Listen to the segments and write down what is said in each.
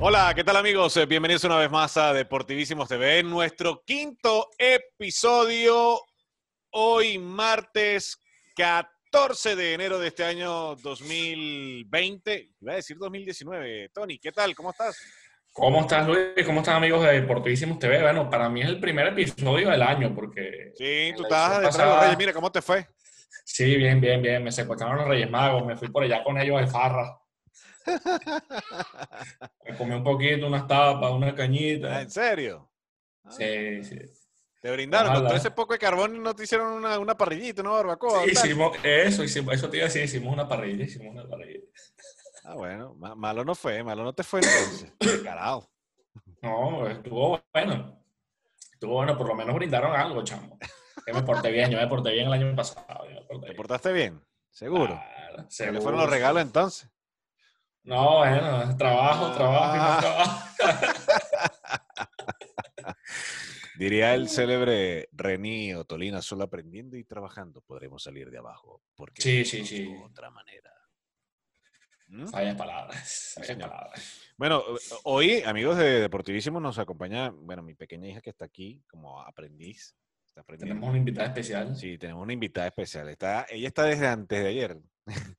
Hola, ¿qué tal amigos? Eh, Bienvenidos una vez más a Deportivísimos TV, nuestro quinto episodio, hoy martes 14 de enero de este año 2020, iba a decir 2019. Tony, ¿qué tal? ¿Cómo estás? ¿Cómo estás, Luis? ¿Cómo están, amigos de Deportivísimos TV? Bueno, para mí es el primer episodio del año, porque... Sí, tú edición detrás de los Reyes, mira cómo te fue. Sí, bien, bien, bien. Me secuestraron los Reyes Magos, me fui por allá con ellos al Farra. Me comí un poquito, unas tapas, una Ah, cañita. ¿En serio? Sí, sí. Te brindaron, con Ojalá. todo ese poco de carbón y no te hicieron una, una parrillita, una barbacoa. Sí, hicimos eso, hicimos, eso te iba a decir, hicimos una parrilla, hicimos una parrilla. Ah, bueno, ma- malo no fue, malo no te fue entonces. Carajo. No, estuvo bueno. Estuvo bueno, por lo menos brindaron algo, chamo. Que me porté bien, yo me porté bien el año pasado. yo me porté ¿Te bien. portaste bien? Seguro. Claro, ¿Qué le seguro, fueron los regalos entonces? No, bueno, trabajo, trabajo y más Ah. trabajo. Diría el célebre Reni Otolina, solo aprendiendo y trabajando podremos salir de abajo. Porque Sí, sí, sí. otra manera. ¿Mm? Palabras, señor. palabras. Bueno, hoy, amigos de Deportivísimo, nos acompaña, bueno, mi pequeña hija que está aquí como aprendiz. Está aprendiendo. Tenemos una invitada especial. Sí, tenemos una invitada especial. Está, ella está desde antes de ayer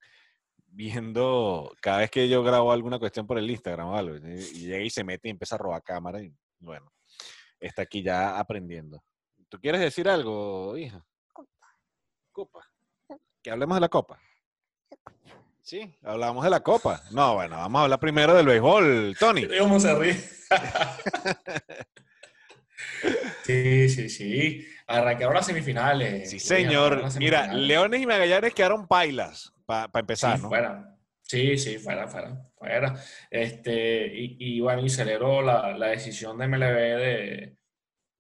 viendo cada vez que yo grabo alguna cuestión por el Instagram o algo. Y y llega y se mete y empieza a robar cámara. Y bueno, está aquí ya aprendiendo. ¿Tú quieres decir algo, hija? Copa. Que hablemos de la copa. Sí, hablamos de la copa. No, bueno, vamos a hablar primero del béisbol, Tony. ¿Cómo se ríe? sí, sí, sí. Arrancaron las semifinales. Sí, señor. Mira. Leones y Magallanes quedaron pailas para empezar, Sí, ¿no? fuera. Sí, sí, fuera, fuera, fuera. Este, y, y bueno, y celebro la, la decisión de MLB de,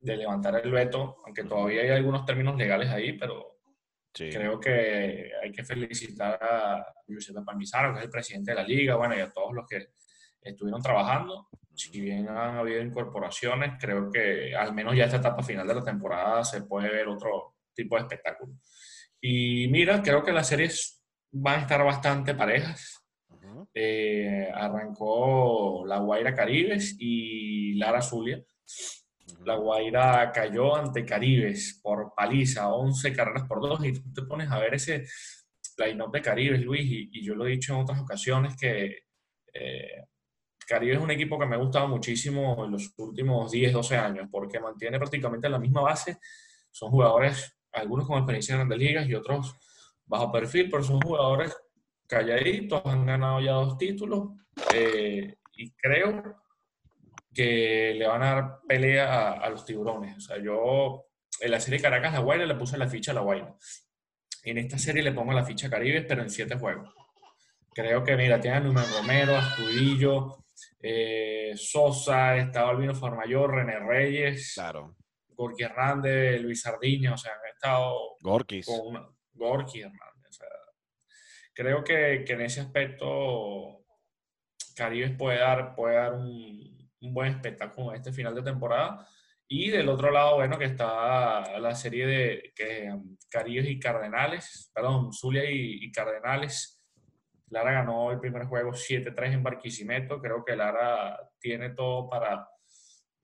de levantar el veto, aunque todavía hay algunos términos legales ahí, pero Sí. Creo que hay que felicitar a Giuseppe Palmisano, que es el presidente de la liga, bueno, y a todos los que estuvieron trabajando. Si bien han habido incorporaciones, creo que al menos ya esta etapa final de la temporada se puede ver otro tipo de espectáculo. Y mira, creo que las series van a estar bastante parejas. Eh, arrancó La Guaira Caribes y Lara Zulia. La Guaira cayó ante Caribes por paliza, 11 carreras por 2, y tú te pones a ver ese line-up de Caribes, Luis, y, y yo lo he dicho en otras ocasiones que eh, Caribes es un equipo que me ha gustado muchísimo en los últimos 10, 12 años, porque mantiene prácticamente la misma base. Son jugadores, algunos con experiencia en grandes ligas y otros bajo perfil, pero son jugadores calladitos, han ganado ya dos títulos, eh, y creo que le van a dar pelea a, a los tiburones. O sea, yo en la serie Caracas La Guaira le puse la ficha a La Guaira. En esta serie le pongo la ficha a Caribes, pero en siete juegos. Creo que, mira, tiene a Numen Romero, Astudillo, eh, Sosa, está Albino Farmayor, René Reyes, Claro. Gorky Hernández, Luis Sardiña, o sea, han estado Gorkis. con una, Gorky Hernández. O sea, creo que, que en ese aspecto Caribes puede dar, puede dar un, un buen espectáculo en este final de temporada. Y del otro lado, bueno, que está la serie de que, um, Caribes y Cardenales, perdón, Zulia y, y Cardenales. Lara ganó el primer juego 7-3 en Barquisimeto. Creo que Lara tiene todo para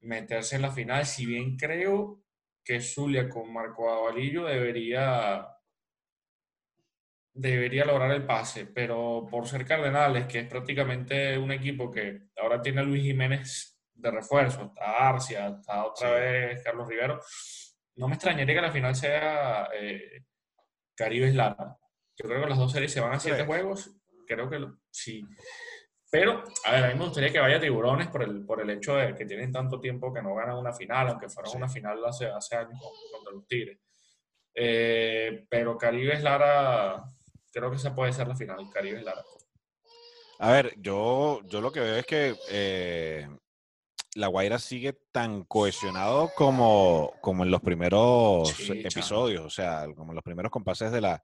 meterse en la final. Si bien creo que Zulia con Marco Avalillo debería debería lograr el pase, pero por ser Cardenales, que es prácticamente un equipo que ahora tiene a Luis Jiménez de refuerzo, está Arcia, está otra Sí. vez Carlos Rivero, no me extrañaría que la final sea eh, Caribes Lara. Yo creo que las dos series se van a siete ¿Crees? juegos, creo que lo- sí. Pero, a ver, a mí me gustaría que vaya Tiburones por el, por el hecho de que tienen tanto tiempo que no ganan una final, aunque fueron Sí. una final hace, hace años con- contra los Tigres. Eh, pero Caribes Lara, creo que esa puede ser la final, Caribes Lara. A ver, yo, yo lo que veo es que eh, La Guaira sigue tan cohesionado como, como en los primeros Sí, episodios, o sea, como en los primeros compases de la,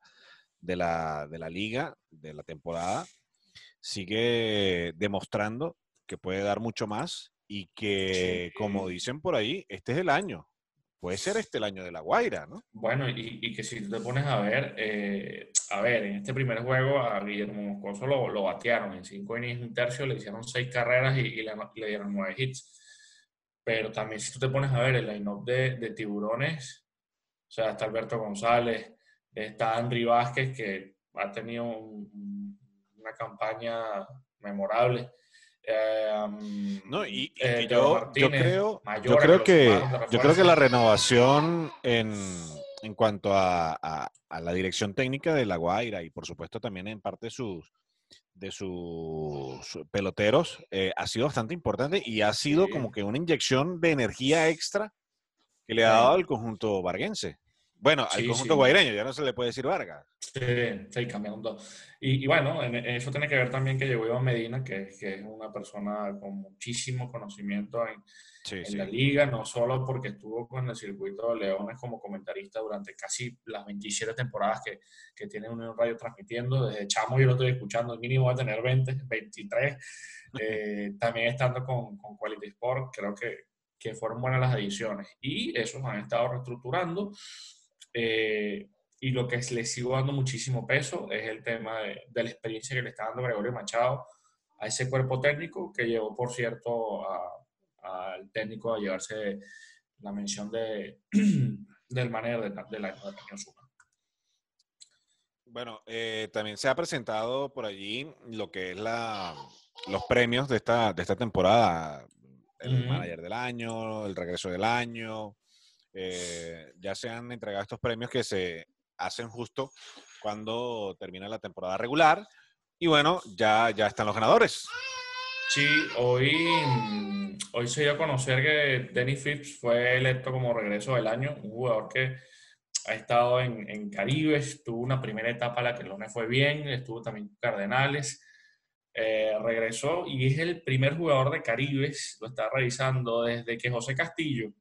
de la, de la liga, de la temporada. Sigue demostrando que puede dar mucho más y que, Sí. como dicen por ahí, este es el año. Puede ser este el año de La Guaira, ¿no? Bueno, y, y que si tú te pones a ver, eh, a ver, en este primer juego a Guillermo Moscoso lo, lo batearon en cinco innings, un tercio, le hicieron seis carreras y, le, dieron nueve hits. Pero también si tú te pones a ver el line-up de, de, tiburones, o sea, está Alberto González, está Andri Vázquez, que ha tenido una campaña memorable. Eh, no, y, eh, yo, yo, creo, yo creo que, yo creo que la renovación en, en cuanto a, a, la dirección técnica de La Guaira y por supuesto también en parte sus, de sus peloteros eh, ha sido bastante importante y ha sido como que una inyección de energía extra que le ha dado al conjunto varguense. Bueno, al conjunto guaireño, ya no se le puede decir Vargas. Sí, sí, cambiando. Y, y bueno, en, eso tiene que ver también que llegó Iván Medina, que, que es una persona con muchísimo conocimiento en, en la liga, no solo porque estuvo con el circuito de Leones como comentarista durante casi las 27 temporadas que, que tiene Unión Radio transmitiendo. Desde Chamo yo lo estoy escuchando, el mínimo va a tener 20, 23. Eh, también estando con, con Quality Sport, creo que, que fueron buenas las ediciones. Y esos han estado reestructurando. Eh, y lo que le sigo dando muchísimo peso es el tema de, la experiencia que le está dando Gregorio Machado a ese cuerpo técnico que llevó, por cierto, al técnico a llevarse la mención de, del manejo del año de Suma. Bueno, eh, también se ha presentado por allí lo que es la, los premios de esta, de esta temporada. El manager del año, el regreso del año, eh, ya se han entregado estos premios que se hacen justo cuando termina la temporada regular. Y bueno, ya, ya están los ganadores. Sí, hoy, hoy se dio a conocer que Denny Phipps fue electo como regreso del año, un jugador que ha estado en, en Caribes, tuvo una primera etapa a la que no le fue bien, estuvo también en Cardenales, eh, regresó y es el primer jugador de Caribes, lo está revisando desde que José Castillo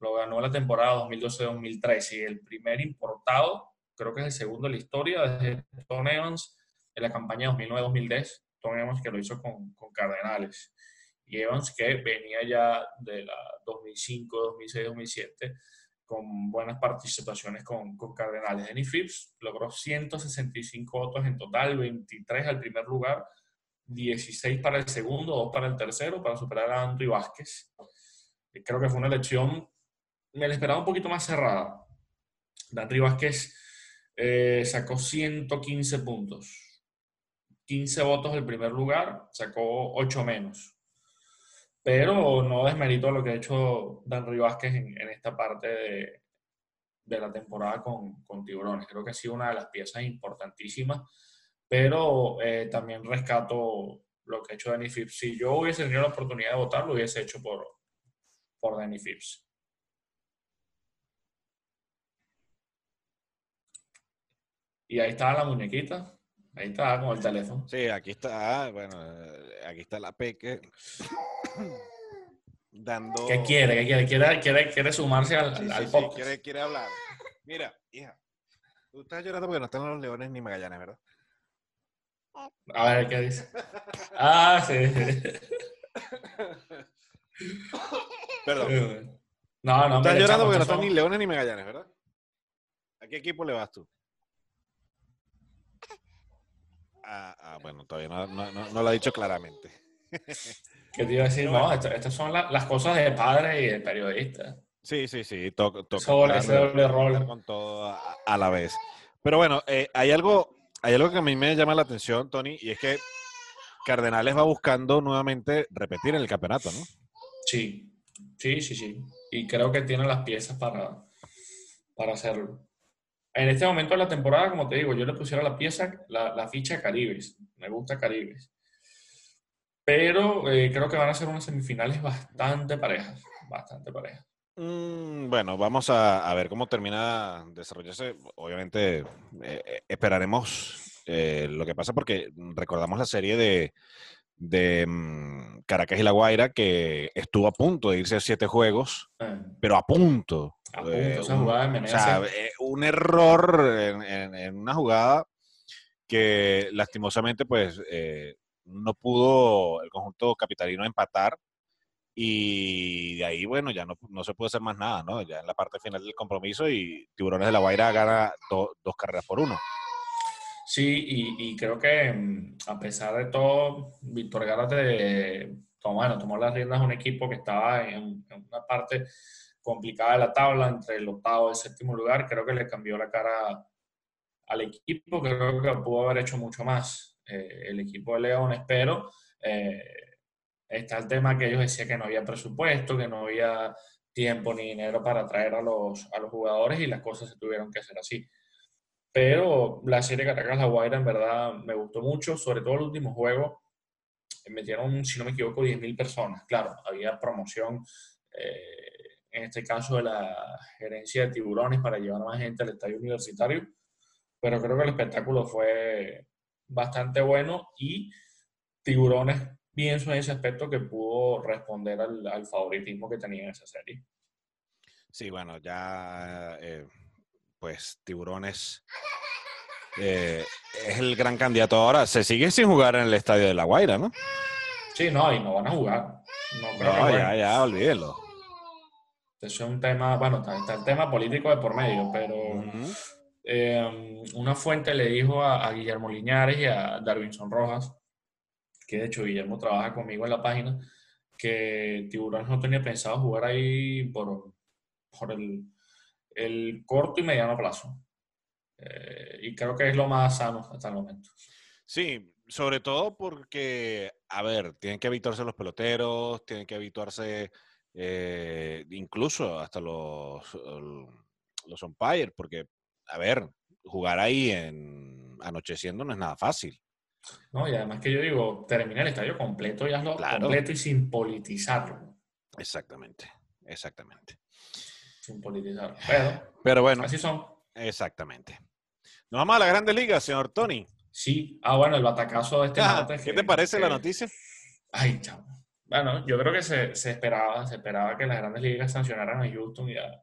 lo ganó la temporada 2012-2013 y el primer importado, creo que es el segundo de la historia, desde Tom Evans en la campaña 2009-2010, Tom Evans que lo hizo con, con, Cardenales. Y Evans que venía ya de la 2005, 2006, 2007 con buenas participaciones con, con Cardenales. Denny Phipps logró 165 votos en total, 23 al primer lugar, 16 para el segundo, 2 para el tercero, para superar a Andrew Vázquez. Creo que fue una elección me la esperaba un poquito más cerrada. Dan Vázquez eh, sacó 115 puntos. 15 votos el primer lugar, sacó 8 menos. Pero no desmerito lo que ha hecho Dan Vázquez en, esta parte de, la temporada con, Tiburones. Creo que ha sido una de las piezas importantísimas, pero eh, también rescato lo que ha hecho Danny Phipps. Si yo hubiese tenido la oportunidad de votar, lo hubiese hecho por, por Danny Phipps. Y ahí está la muñequita. Ahí está con el teléfono. Sí, aquí está, bueno, aquí está la peque. dando. ¿Qué quiere? ¿Qué quiere? ¿Quiere, quiere, quiere sumarse al, al sí, quiere, quiere hablar. Mira, hija, tú estás llorando porque no están los leones ni Magallanes, ¿verdad? A ver, ¿qué dice? Ah, sí. Perdón. No, no, Estás llorando porque no están ni leones ni Magallanes, ¿verdad? ¿A qué equipo le vas tú? Ah, ah, bueno, todavía no, lo ha dicho claramente. ¿Qué te iba a decir? No, estas, son las cosas de padre y de periodista. Sí, sí, sí. Toca doble rol. Con todo a, la vez. Pero bueno, eh, hay, algo, hay algo que a mí me llama la atención, Tony, y es que Cardenales va buscando nuevamente repetir en el campeonato, ¿no? Sí, sí, sí, sí. Y creo que tiene las piezas para, para hacerlo. En este momento de la temporada, como te digo, yo le pusiera la pieza, la, ficha Caribes. Me gusta Caribes. Pero eh, creo que van a ser unas semifinales bastante parejas. Bastante parejas. Mm, bueno, vamos a, ver cómo termina desarrollarse. Obviamente eh, eh, esperaremos lo que pasa porque recordamos la serie de, de mm, Caracas y La Guaira que estuvo a punto de irse a siete juegos, pero a punto. Eh, o sea, eh, un error en, una jugada que lastimosamente pues eh, no pudo el conjunto capitalino empatar y de ahí bueno ya no, no, se puede hacer más nada, ¿no? Ya en la parte final del compromiso y Tiburones de la Guaira gana dos carreras por uno. Sí, y, creo que mm, a pesar de todo, Víctor Gárate tomó, tomó las riendas de un equipo que estaba en, una parte complicada la tabla, entre el octavo y el séptimo lugar. Creo que le cambió la cara al equipo, creo que pudo haber hecho mucho más. Eh, el equipo de León, espero. Eh, está el tema que ellos decían que no había presupuesto, que no había tiempo ni dinero para traer a los, a los jugadores y las cosas se tuvieron que hacer así. Pero la serie Caracas-La Guaira en verdad me gustó mucho, sobre todo el último juego. Metieron, si no me equivoco, 10.000 personas. Claro, había promoción, eh, en este caso de la gerencia de tiburones para llevar más gente al estadio universitario, pero creo que el espectáculo fue bastante bueno y tiburones pienso en ese aspecto que pudo responder al, favoritismo que tenía en esa serie. Sí, bueno, ya eh, pues Tiburones eh, es el gran candidato ahora. Se sigue sin jugar en el estadio de La Guaira, ¿no? Sí, no, y no van a jugar. No, ya, ya, olvídelo. Eso es un tema, bueno, está, el tema político de por medio, pero eh, una fuente le dijo a, a Guillermo Liñares y a Darwinson Rojas que de hecho Guillermo trabaja conmigo en la página, que Tiburones no tenía pensado jugar ahí por, por el, el corto y mediano plazo. Eh, y creo que es lo más sano hasta el momento. Sí, sobre todo porque, a ver, tienen que habituarse los peloteros, tienen que habituarse eh, incluso hasta los, los umpires, porque, a ver, jugar ahí en anocheciendo no es nada fácil. No, y además que yo digo, termina el estadio completo y hazlo completo y sin politizarlo. Exactamente, exactamente. Sin politizarlo. Pero, bueno. Así son. Exactamente. Nos vamos a la Grande Liga, señor Tony. Sí. Ah, bueno, el batacazo de este ah, ¿Qué te parece la noticia? Ay, chao. Bueno, yo creo que se, se, esperaba, se esperaba que las grandes ligas sancionaran a Houston y a,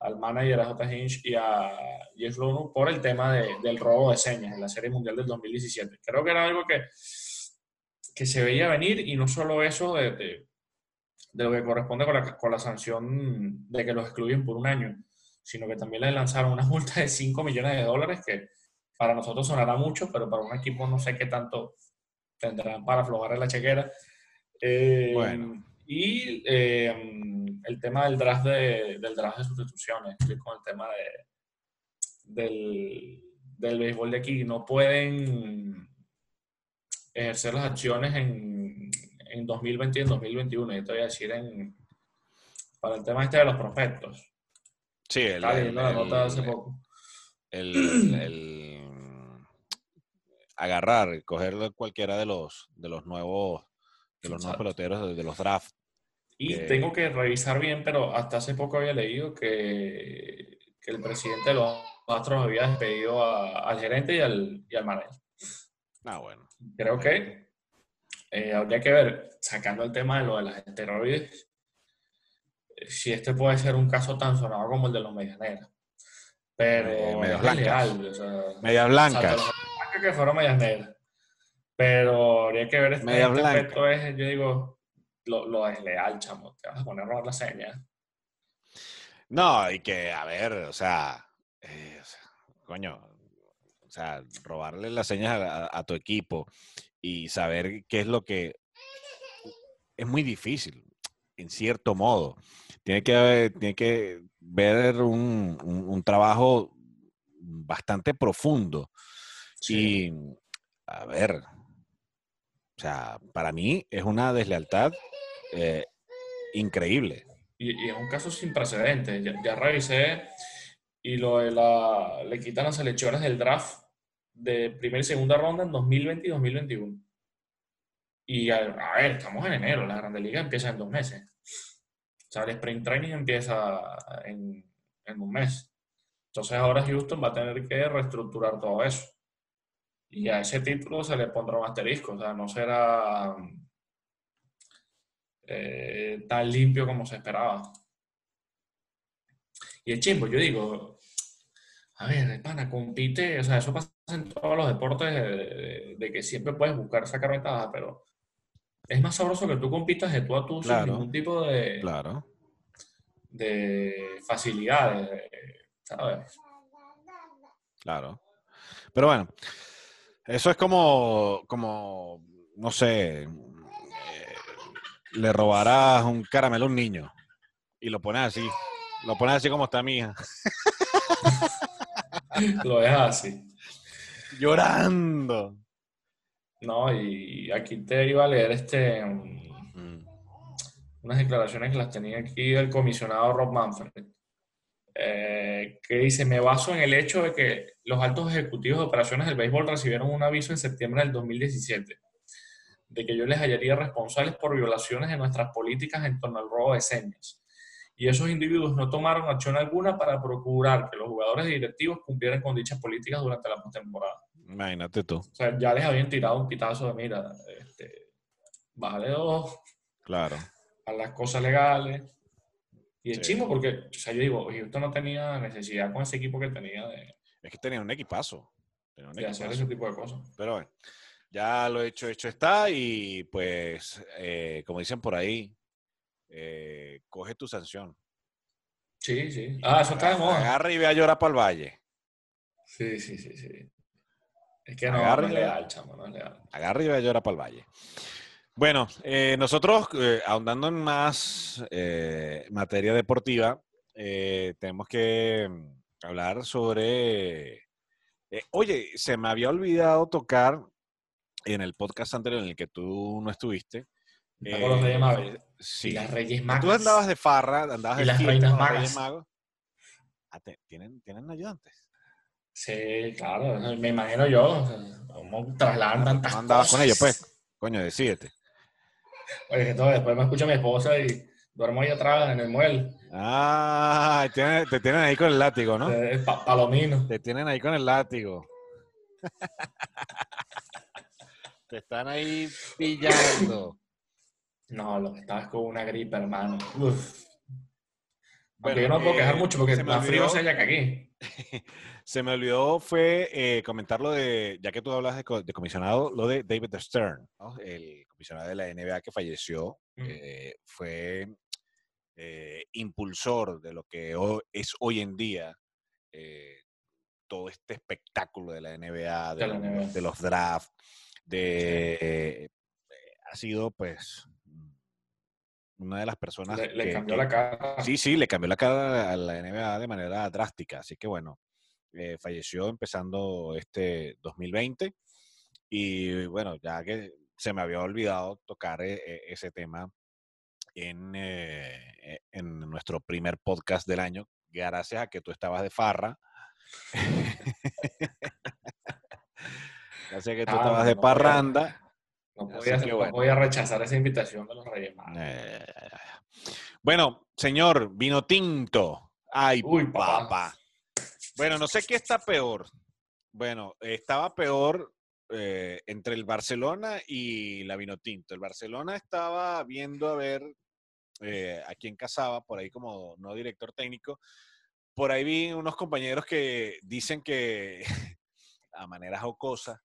al manager, a J. Hinch y a Jeff Lono por el tema del robo de señas en la Serie Mundial del 2017. Creo que era algo que, que se veía venir y no solo eso de, de, lo que corresponde con la, con la, sanción de que los excluyen por un año, sino que también les lanzaron una multa de 5 millones de dólares que para nosotros sonará mucho, pero para un equipo no sé qué tanto tendrán para aflojar la chequera. Eh, bueno. Y eh, el tema del draft de, del draft de sustituciones, con el tema de, del, del béisbol de aquí. No pueden ejercer las acciones en, en 2020 y en 2021. Yo te voy a decir en, para el tema este de los prospectos. Sí, el, la nota hace poco. El, agarrar, coger cualquiera de los, de los nuevos de los nuevos peloteros de los drafts y tengo que revisar bien, pero hasta hace poco había leído que, que el presidente de los Astros había despedido al gerente y al, y al manager. Ah, bueno. Creo que eh, habría que ver, sacando el tema de lo de las esteroides, si este puede ser un caso tan sonado como el de los medianeras. Pero eh, medias blancas. medias blancas. que fueron medias negras. Pero habría que ver este, este aspecto es, yo digo, lo, lo desleal, chamo. Te vas a poner a robar la seña. No, y que, a ver, o sea, eh, coño, o sea, robarle las señas a, tu equipo y saber qué es lo que es muy difícil, en cierto modo. Tiene que, tiene que ver un, un, trabajo bastante profundo. Y, a ver, sea, para mí es una deslealtad eh, increíble. Y, es un caso sin precedentes. Ya, revisé y lo de la, le quitan las elecciones del draft de primera y segunda ronda en 2020 y 2021. Y a, ver, estamos en enero, la Grande Liga empieza en dos meses. O sea, el sprint training empieza en, en un mes. Entonces ahora Houston va a tener que reestructurar todo eso. Y a ese título se le pondrá un asterisco. O sea, no será eh, tan limpio como se esperaba. Y el chimbo, yo digo, a ver, pana, compite, o sea, eso pasa en todos los deportes de, que siempre puedes buscar sacar ventaja, pero es más sabroso que tú compitas de tú a tú sin ningún tipo de, claro. de facilidades, ¿sabes? Claro. Pero bueno, Eso es como, como no sé, eh, le robarás un caramelo a un niño y lo pones así. Lo pones así como está mi hija. lo dejas así. Llorando. No, y aquí te iba a leer este mm. unas declaraciones que las tenía aquí el comisionado Rob Manfred, eh, que dice, me baso en el hecho de que los altos ejecutivos de operaciones del béisbol recibieron un aviso en septiembre del 2017 de que yo les hallaría responsables por violaciones de nuestras políticas en torno al robo de señas. Y esos individuos no tomaron acción alguna para procurar que los jugadores directivos cumplieran con dichas políticas durante la postemporada. Imagínate tú. O sea, ya les habían tirado un pitazo de, mira, este, bájale dos. Claro. A las cosas legales. Y es chimo porque, o sea, yo digo, Houston no tenía necesidad con ese equipo que tenía de... Es que tenía un equipazo. de hacer ese tipo de cosas. Pero bueno, ya lo hecho, hecho está y pues, eh, como dicen por ahí, eh, coge tu sanción. Sí, sí. Ah, eso está de moda. Agarra y ve a llorar para el valle. Sí, sí, sí, sí. Es que no, no es legal, chamo, no es legal. Agarra y ve a llorar para el valle. Bueno, eh, nosotros, eh, ahondando en más materia deportiva, tenemos que mm, hablar sobre... oye, se me había olvidado tocar en el podcast anterior en el que tú no estuviste. los Reyes Magos. Sí. Y las Reyes Magos. Tú andabas de farra, andabas de las Reinas Magas. Magos. Ah, ¿tienen, ¿Tienen ayudantes? Sí, claro, me imagino yo. ¿Cómo trasladan tantas ¿Cómo andabas con ellos, pues? Coño, decídete. Oye, que todo, después me escucha mi esposa y duermo ahí atrás en el mueble. Ah, te, te tienen ahí con el látigo, ¿no? palomino. Te tienen ahí con el látigo. Te están ahí pillando. No, lo que estaba con una gripe, hermano. Uf. Bueno, yo no puedo quejar eh, mucho porque más frío se que aquí. se me olvidó fue eh, comentar lo de, ya que tú hablas de, comisionado, lo de David Stern, el comisionado de la NBA que falleció, eh, fue impulsor de lo que es hoy en día todo este espectáculo de la NBA, de, los, de los drafts, de, ha sido pues una de las personas le, cambió la cara. Sí, sí, le cambió la cara a la NBA de manera drástica. Así que bueno, eh, falleció empezando este 2020 y bueno, ya que se me había olvidado tocar e, e, ese tema en, eh, e, en nuestro primer podcast del año, gracias a que tú estabas de farra. Así que tú estabas de parranda. No voy, a, rechazar esa invitación de los Reyes eh, bueno, señor, vino tinto. Ay, Uy, papá. Bueno, no sé qué está peor. Bueno, estaba peor eh, entre el Barcelona y la vino tinto. El Barcelona estaba viendo a ver eh, a quién casaba, por ahí como no director técnico. Por ahí vi unos compañeros que dicen que a manera jocosa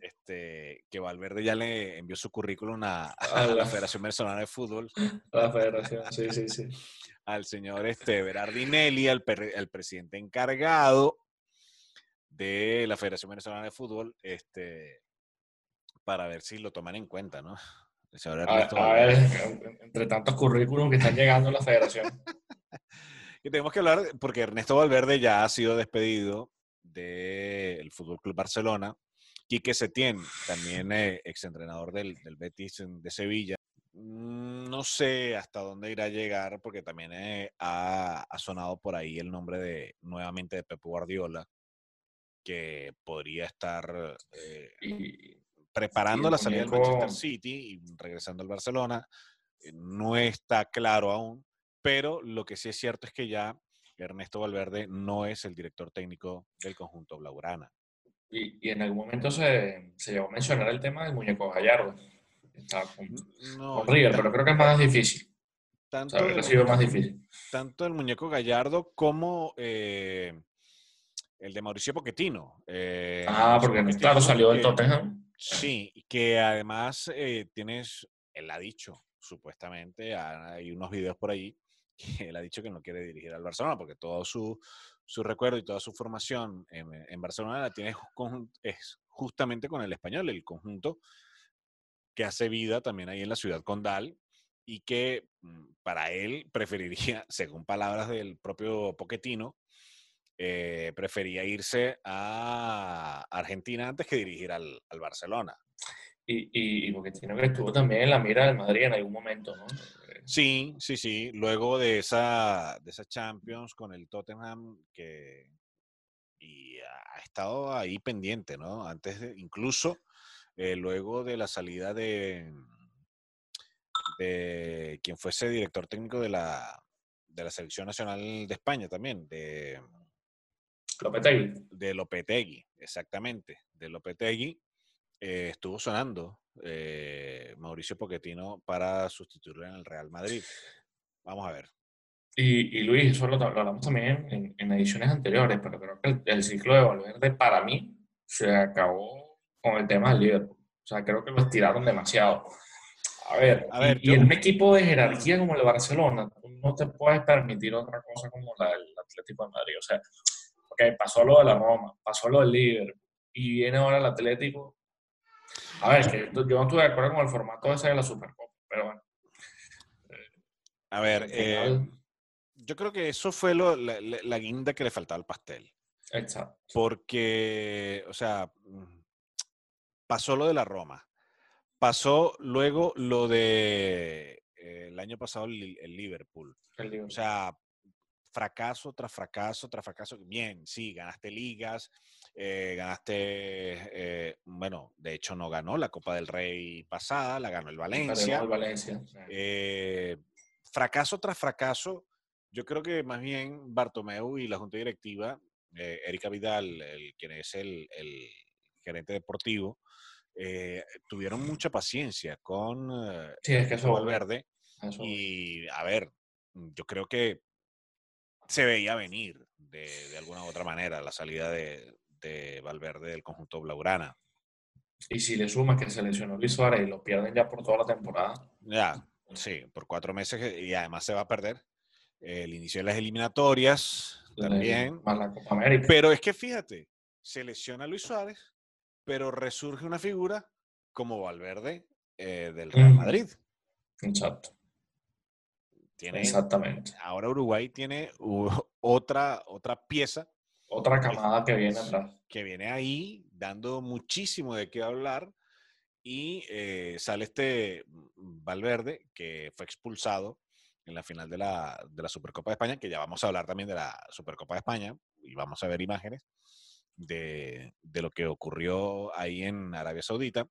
este, que Valverde ya le envió su currículum a, la Federación Venezolana de Fútbol. A la Federación, sí, sí, sí. Al señor este, Berardinelli, al, presidente encargado de la Federación Venezolana de Fútbol, este, para ver si lo toman en cuenta, ¿no? A, ver, entre tantos currículums que están llegando a la federación. y tenemos que hablar, porque Ernesto Valverde ya ha sido despedido del Fútbol Club Barcelona Quique Setién, también eh, exentrenador del, del, Betis de Sevilla. Mm, no sé hasta dónde irá a llegar, porque también eh, ha, sonado por ahí el nombre de nuevamente de Pep Guardiola, que podría estar eh, preparando la salida del Manchester City y regresando al Barcelona. No está claro aún, pero lo que sí es cierto es que ya Ernesto Valverde no es el director técnico del conjunto Blaugrana. Y, en algún momento se, se, llegó a mencionar el tema del muñeco Gallardo. Estaba con, River, pero creo que es más difícil. Tanto, ha sido más difícil. Tanto el muñeco Gallardo como eh, el de Mauricio Pochettino. Eh, ah, porque claro, salió del Tottenham. Sí, que además eh, tienes, él ha dicho, supuestamente, hay unos videos por ahí, que él ha dicho que no quiere dirigir al Barcelona porque todo su, su recuerdo y toda su formación en, Barcelona la tiene es justamente con el español, el conjunto que hace vida también ahí en la ciudad condal y que mm, para él preferiría, según palabras del propio Poquetino, eh, prefería irse a Argentina antes que dirigir al, Barcelona. Y, y, Poquetino que estuvo también en la mira del Madrid en algún momento, ¿no? Sí, sí, sí. Luego de esa, de esa Champions con el Tottenham que y ha estado ahí pendiente, ¿no? Antes de, incluso eh, luego de la salida de, de quien fuese director técnico de la, de la Selección Nacional de España también, de Lopetegui. De Lopetegui, exactamente. De Lopetegui eh, estuvo sonando eh, Mauricio Pochettino para sustituirlo en el Real Madrid. Vamos a ver. Y, Luis, eso lo, hablamos también en, ediciones anteriores, pero creo que el, ciclo de Valverde para mí se acabó con el tema del Liverpool. O sea, creo que lo estiraron demasiado. A ver, y, en un equipo de jerarquía como el de Barcelona, no te puedes permitir otra cosa como la del Atlético de Madrid. O sea, ok, pasó lo de la Roma, pasó lo del Liverpool, y viene ahora el Atlético. A ver, que yo no estuve de acuerdo con el formato ese de la Supercopa, pero bueno. A ver, eh, yo creo que eso fue lo, la, guinda que le faltaba al pastel. Exacto. Porque, o sea, mm, pasó lo de la Roma. Pasó luego lo de eh, el año pasado el, Liverpool. O sea, fracaso tras fracaso tras fracaso. Bien, sí, ganaste ligas, eh, ganaste, eh, bueno, de hecho no ganó la Copa del Rey pasada, la ganó el Valencia. El Valencia. fracaso tras fracaso yo creo que más bien Bartomeu y la junta directiva, eh, Erika Vidal, el, quien es el, gerente deportivo, eh, tuvieron mucha paciencia con eh, sí, es que Valverde. y a ver, yo creo que se veía venir de, alguna u otra manera la salida de, Valverde del conjunto Blaugrana. Y si le sumas que se lesionó Luis Suárez y lo pierden ya por toda la temporada. Ya, sí, por cuatro meses y además se va a perder el inicio de las eliminatorias también. Pero es que fíjate, se lesiona Luis Suárez, pero resurge una figura como Valverde eh, del Real Madrid. Exacto. Exactamente. Ahora Uruguay tiene otra, otra pieza. Otra camada que viene atrás. Que viene ahí dando muchísimo de qué hablar. Y eh, sale este Valverde, que fue expulsado en la final de la, de la Supercopa de España, que ya vamos a hablar también de la Supercopa de España y vamos a ver imágenes de, de lo que ocurrió ahí en Arabia Saudita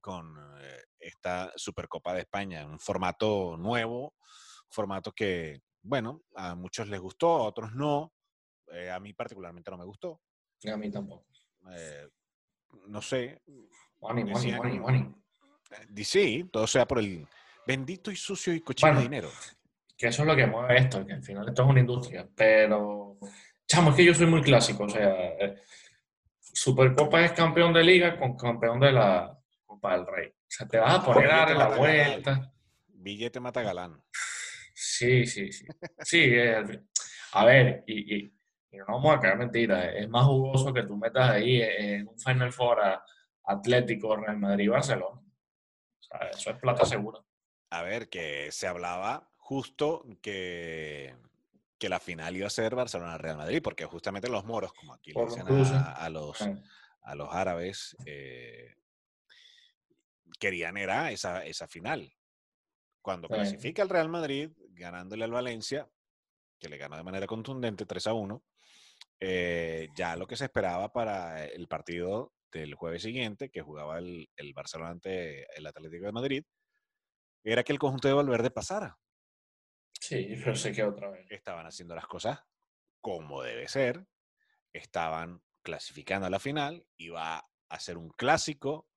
con eh, esta Supercopa de España, un formato nuevo, formato que, bueno, a muchos les gustó, a otros no. Eh, a mí particularmente no me gustó. A mí tampoco. Eh, no sé. Money, money, money, money. Sí, todo sea por el, Bendito y sucio y cochino dinero. Que eso es lo que mueve esto, que al final esto es una industria. Pero, chamo, es que yo soy muy clásico. O sea, eh, Supercopa es campeón de liga con campeón de la Copa del Rey. O sea, te vas a poner a darle la vuelta. Billete mata galán. Sí, sí, sí. Sí, a ver, y, no vamos a caer mentira, es más jugoso que tú metas ahí en un Final Four a Atlético, Real Madrid, Barcelona. O sea, eso es plata segura. A ver, que se hablaba justo que, que la final iba a ser Barcelona-Real Madrid, porque justamente los moros, como aquí le dicen a, los, a los árabes, eh, querían era esa, esa final. Cuando clasifica el Real Madrid, ganándole al Valencia, que le ganó de manera contundente 3 a 1, eh, ya lo que se esperaba para el partido del jueves siguiente, que jugaba el, el Barcelona ante el Atlético de Madrid, era que el conjunto de Valverde pasara. Sí, pero sé que otra vez. Estaban haciendo las cosas como debe ser. Estaban clasificando a la final. Iba a ser un clásico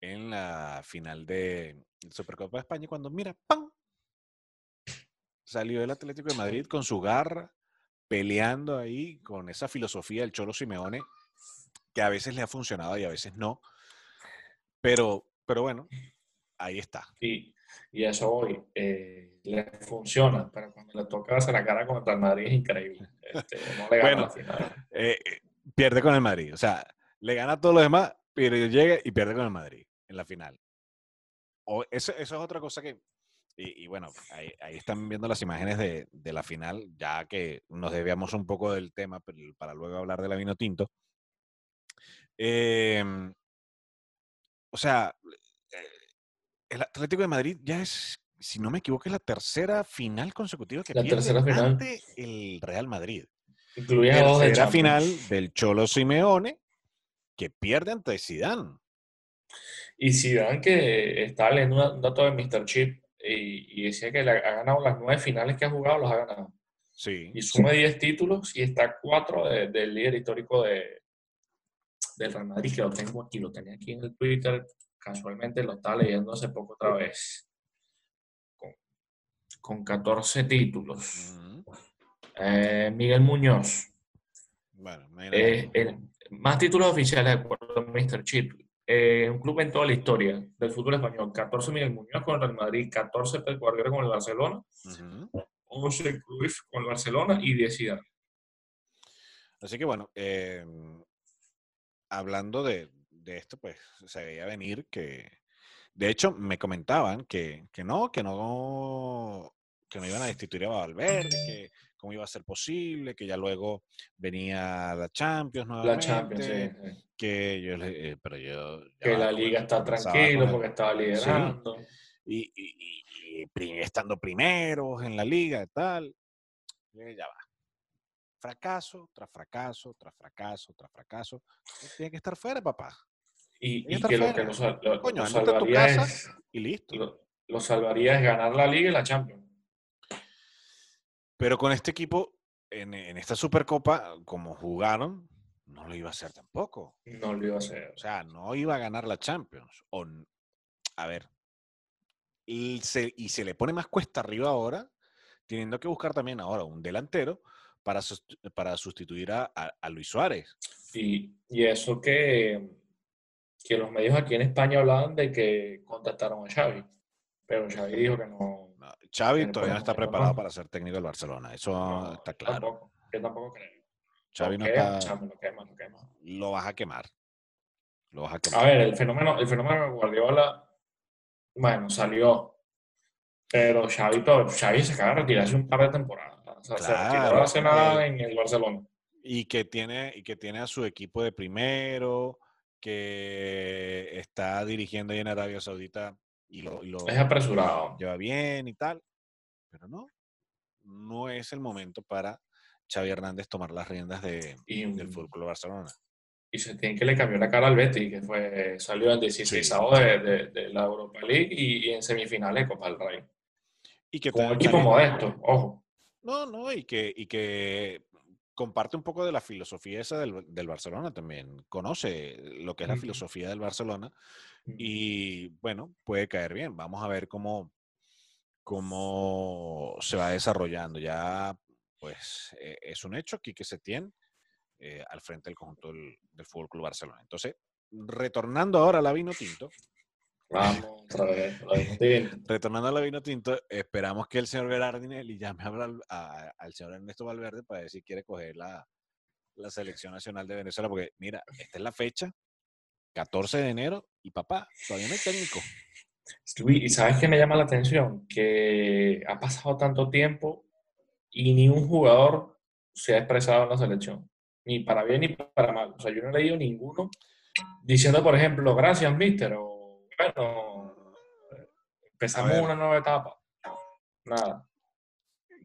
en la final de Supercopa de España. Cuando mira, ¡pam! Salió el Atlético de Madrid con su garra, peleando ahí con esa filosofía del Cholo Simeone, que a veces le ha funcionado y a veces no. Pero, pero bueno, ahí está. Sí, y eso hoy eh, le funciona, pero cuando le toca hacer la cara contra el Madrid es increíble. Este, no le gana bueno, eh, pierde con el Madrid. O sea, le gana a todos los demás, pero llega y pierde con el Madrid en la final. O eso, eso es otra cosa que, y, bueno, ahí, están viendo las imágenes de, de, la final, ya que nos debíamos un poco del tema para luego hablar de la vino tinto. Em, o sea, eh, el Atlético de Madrid ya es, si no me equivoco, es la tercera final consecutiva que la pierde tercera final. ante el Real Madrid. De tercera final del Cholo Simeone que pierde ante Zidane. Y Zidane que está leyendo un dato de Mr. Chip y, decía que ha ganado las nueve finales que ha jugado, los ha ganado. Sí. Y suma diez títulos y está cuatro del líder histórico de, del Real Madrid, que lo tengo aquí, lo tenía aquí en el Twitter, casualmente lo estaba leyendo hace poco otra vez, con, con 14 títulos. Eh, Miguel Muñoz. Bueno, eh, el, más títulos oficiales de acuerdo a Mr. Chip. Eh, un club en toda la historia del fútbol español. 14 Miguel Muñoz con el Real Madrid, 14 Pep Guardiola con el Barcelona, 11 Cruz con el Barcelona y 10 Zidane. Así que bueno, eh, hablando de, esto, pues se veía venir que, de hecho, me comentaban que, no, que no, que no iban a destituir a Valverde, que cómo iba a ser posible, que ya luego venía la Champions nuevamente. La Champions, Que yo, eh, pero yo... Que la liga está tranquilo porque estaba liderando. Y, y, y, estando primeros en la liga y tal. ya va fracaso tras fracaso, tras fracaso, tras fracaso. Tiene que estar fuera, papá. Y, y que lo que nos, lo, salvaría es, y listo. Lo, salvaría es ganar la Liga y la Champions. Pero con este equipo, en, en, esta Supercopa, como jugaron, no lo iba a hacer tampoco. No lo iba a hacer. O sea, no iba a ganar la Champions. O, a ver. Y se, y se le pone más cuesta arriba ahora, teniendo que buscar también ahora un delantero para, para sustituir a, a, Luis Suárez. Y, y, eso que, que los medios aquí en España hablaban de que contactaron a Xavi, pero Xavi dijo que no. Xavi todavía no está preparado para ser técnico del Barcelona, eso está claro. Tampoco, yo tampoco creo. Xavi no está... lo, quema, lo, quema. lo vas a quemar. Lo vas a quemar. A ver, el fenómeno, el fenómeno de Guardiola, bueno, salió, pero Xavi, todo, Xavi se acaba de retirar hace un par de temporadas. O sea, no hace nada en el Barcelona. Y que, tiene, y que tiene a su equipo de primero, que está dirigiendo ahí en Arabia Saudita y lo, es apresurado. Lleva bien y tal, pero no, no es el momento para Xavi Hernández tomar las riendas de, del Fútbol Barcelona. Y se tiene que le cambió la cara al Betis, que fue, salió en 16 de, de, la Europa League y, en semifinales Copa del Rey. Y que Con un equipo modesto, ojo. No, no, y que, y que comparte un poco de la filosofía esa del, del Barcelona también. Conoce lo que es la filosofía del Barcelona y bueno, puede caer bien. Vamos a ver cómo, cómo se va desarrollando. Ya, pues, eh, es un hecho que se tiene eh, al frente del conjunto del, del Fútbol Club Barcelona. Entonces, retornando ahora a la vino tinto, Vamos, otra vez. Retornando a la vino tinto, esperamos que el señor Berardinelli llame a, al señor Ernesto Valverde para decir si quiere coger la, la selección nacional de Venezuela, porque mira, esta es la fecha, 14 de enero, y papá, todavía no hay técnico. Y sabes qué me llama la atención, que ha pasado tanto tiempo y ni un jugador se ha expresado en la selección, ni para bien ni para mal. O sea, yo no he leído ninguno diciendo, por ejemplo, gracias, mister, o bueno, empezamos una nueva etapa. Nada.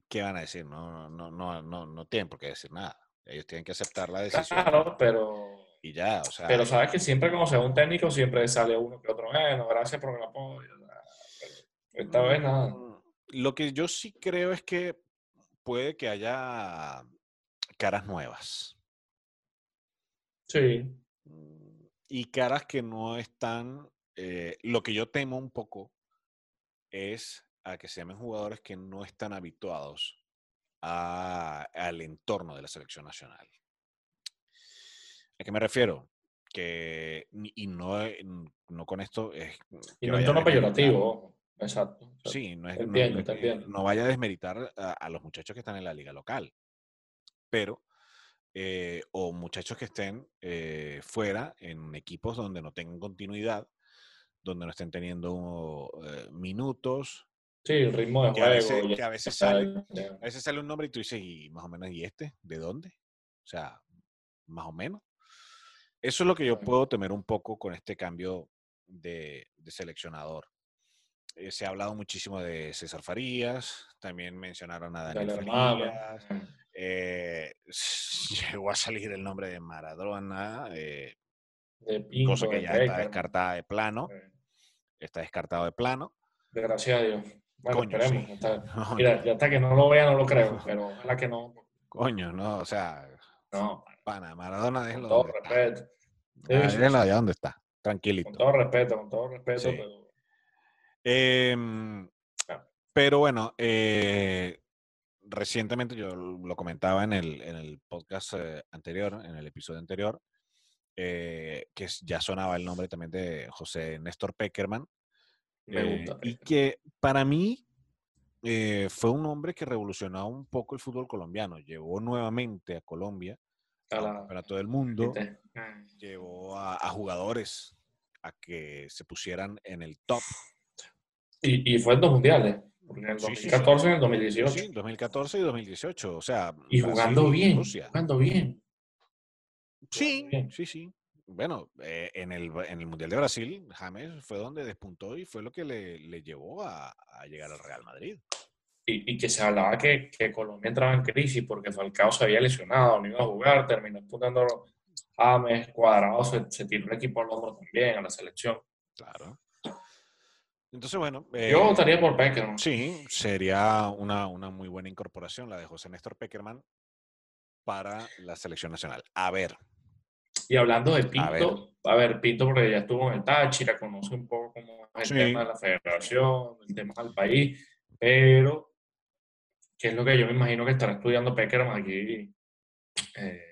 ¿Qué van a decir? No, no, no, no, no tienen por qué decir nada. Ellos tienen que aceptar la decisión. Claro, pero. Y ya, o sea. Pero sabes que siempre, como sea un técnico, siempre sale uno que otro. Bueno, gracias por el apoyo. Esta vez nada. Mm, lo que yo sí creo es que puede que haya caras nuevas. Sí. Mm, y caras que no están eh, lo que yo temo un poco es a que se llamen jugadores que no están habituados al entorno de la selección nacional. ¿A qué me refiero? Que, y no, eh, no con esto es... Y no entorno peyorativo, exacto, Sí, no, es, no, vaya a desmeritar a, los muchachos que están en la liga local. Pero eh, o muchachos que estén eh, fuera en equipos donde no tengan continuidad, donde no estén teniendo eh, minutos. Sí, el ritmo de Que a, juego. veces, ya- que a veces sale, ya- a veces sale un nombre y tú dices, y más o menos, ¿y este? ¿De dónde? O sea, más o menos. Eso es lo que yo puedo temer un poco con este cambio de, de seleccionador. Eh, se ha hablado muchísimo de César Farías, también mencionaron a Daniel. Farías, eh, llegó a salir el nombre de Maradona, eh, De Pinto, cosa que de ya está Beckham. descartada de plano, está descartado de plano. Gracias a Dios. Bueno, Coño, esperemos. sí. hasta- Coño, mira, ya hasta que no lo vea no lo creo, pero ojalá que no. coño, no, o sea, No, pana, Maradona con déjenlo todo respeto. Ah, déjenlo allá donde está, Con tranquilito. todo respeto, con todo respeto, Sí. pero Em, Ah. pero bueno, eh, recientemente yo lo comentaba en el, en el podcast eh, anterior, en el episodio anterior, eh, que ya sonaba el nombre también de José Néstor Peckerman, me gusta. y que para mí fue un hombre que revolucionó un poco el fútbol colombiano, llevó nuevamente a Colombia A a un la- campeonato del mundo, ¿viste? Llevó a, a jugadores a que se pusieran en el top. Y, y fue en dos mundiales, en el Sí, sí, sí. 2014 y en el 2018. Sí, 2014 y 2018. O sea, Y Brasil jugando bien, Rusia. jugando bien. Sí, bien. sí, sí. Bueno, eh, en, el, en el Mundial de Brasil, James fue donde despuntó y fue lo que le, le llevó a, a llegar al Real Madrid. Y, y que se hablaba que, que Colombia entraba en crisis porque Falcao se había lesionado, no iba a jugar, terminó disputando James, Cuadrado, se, se tiró el equipo al hombro también, a la selección. Claro. Entonces, bueno. Yo eh, votaría por Peckerman. Sí, sería una, una muy buena incorporación la de José Néstor Peckerman para la selección nacional. A ver, Y hablando de ver. Pinto, a ver, Pinto porque ya estuvo en el Táchira, conoce un poco cómo es el Sí. tema de la federación, el tema del país, pero que es lo que yo me imagino que estará estudiando Peckerman aquí, eh,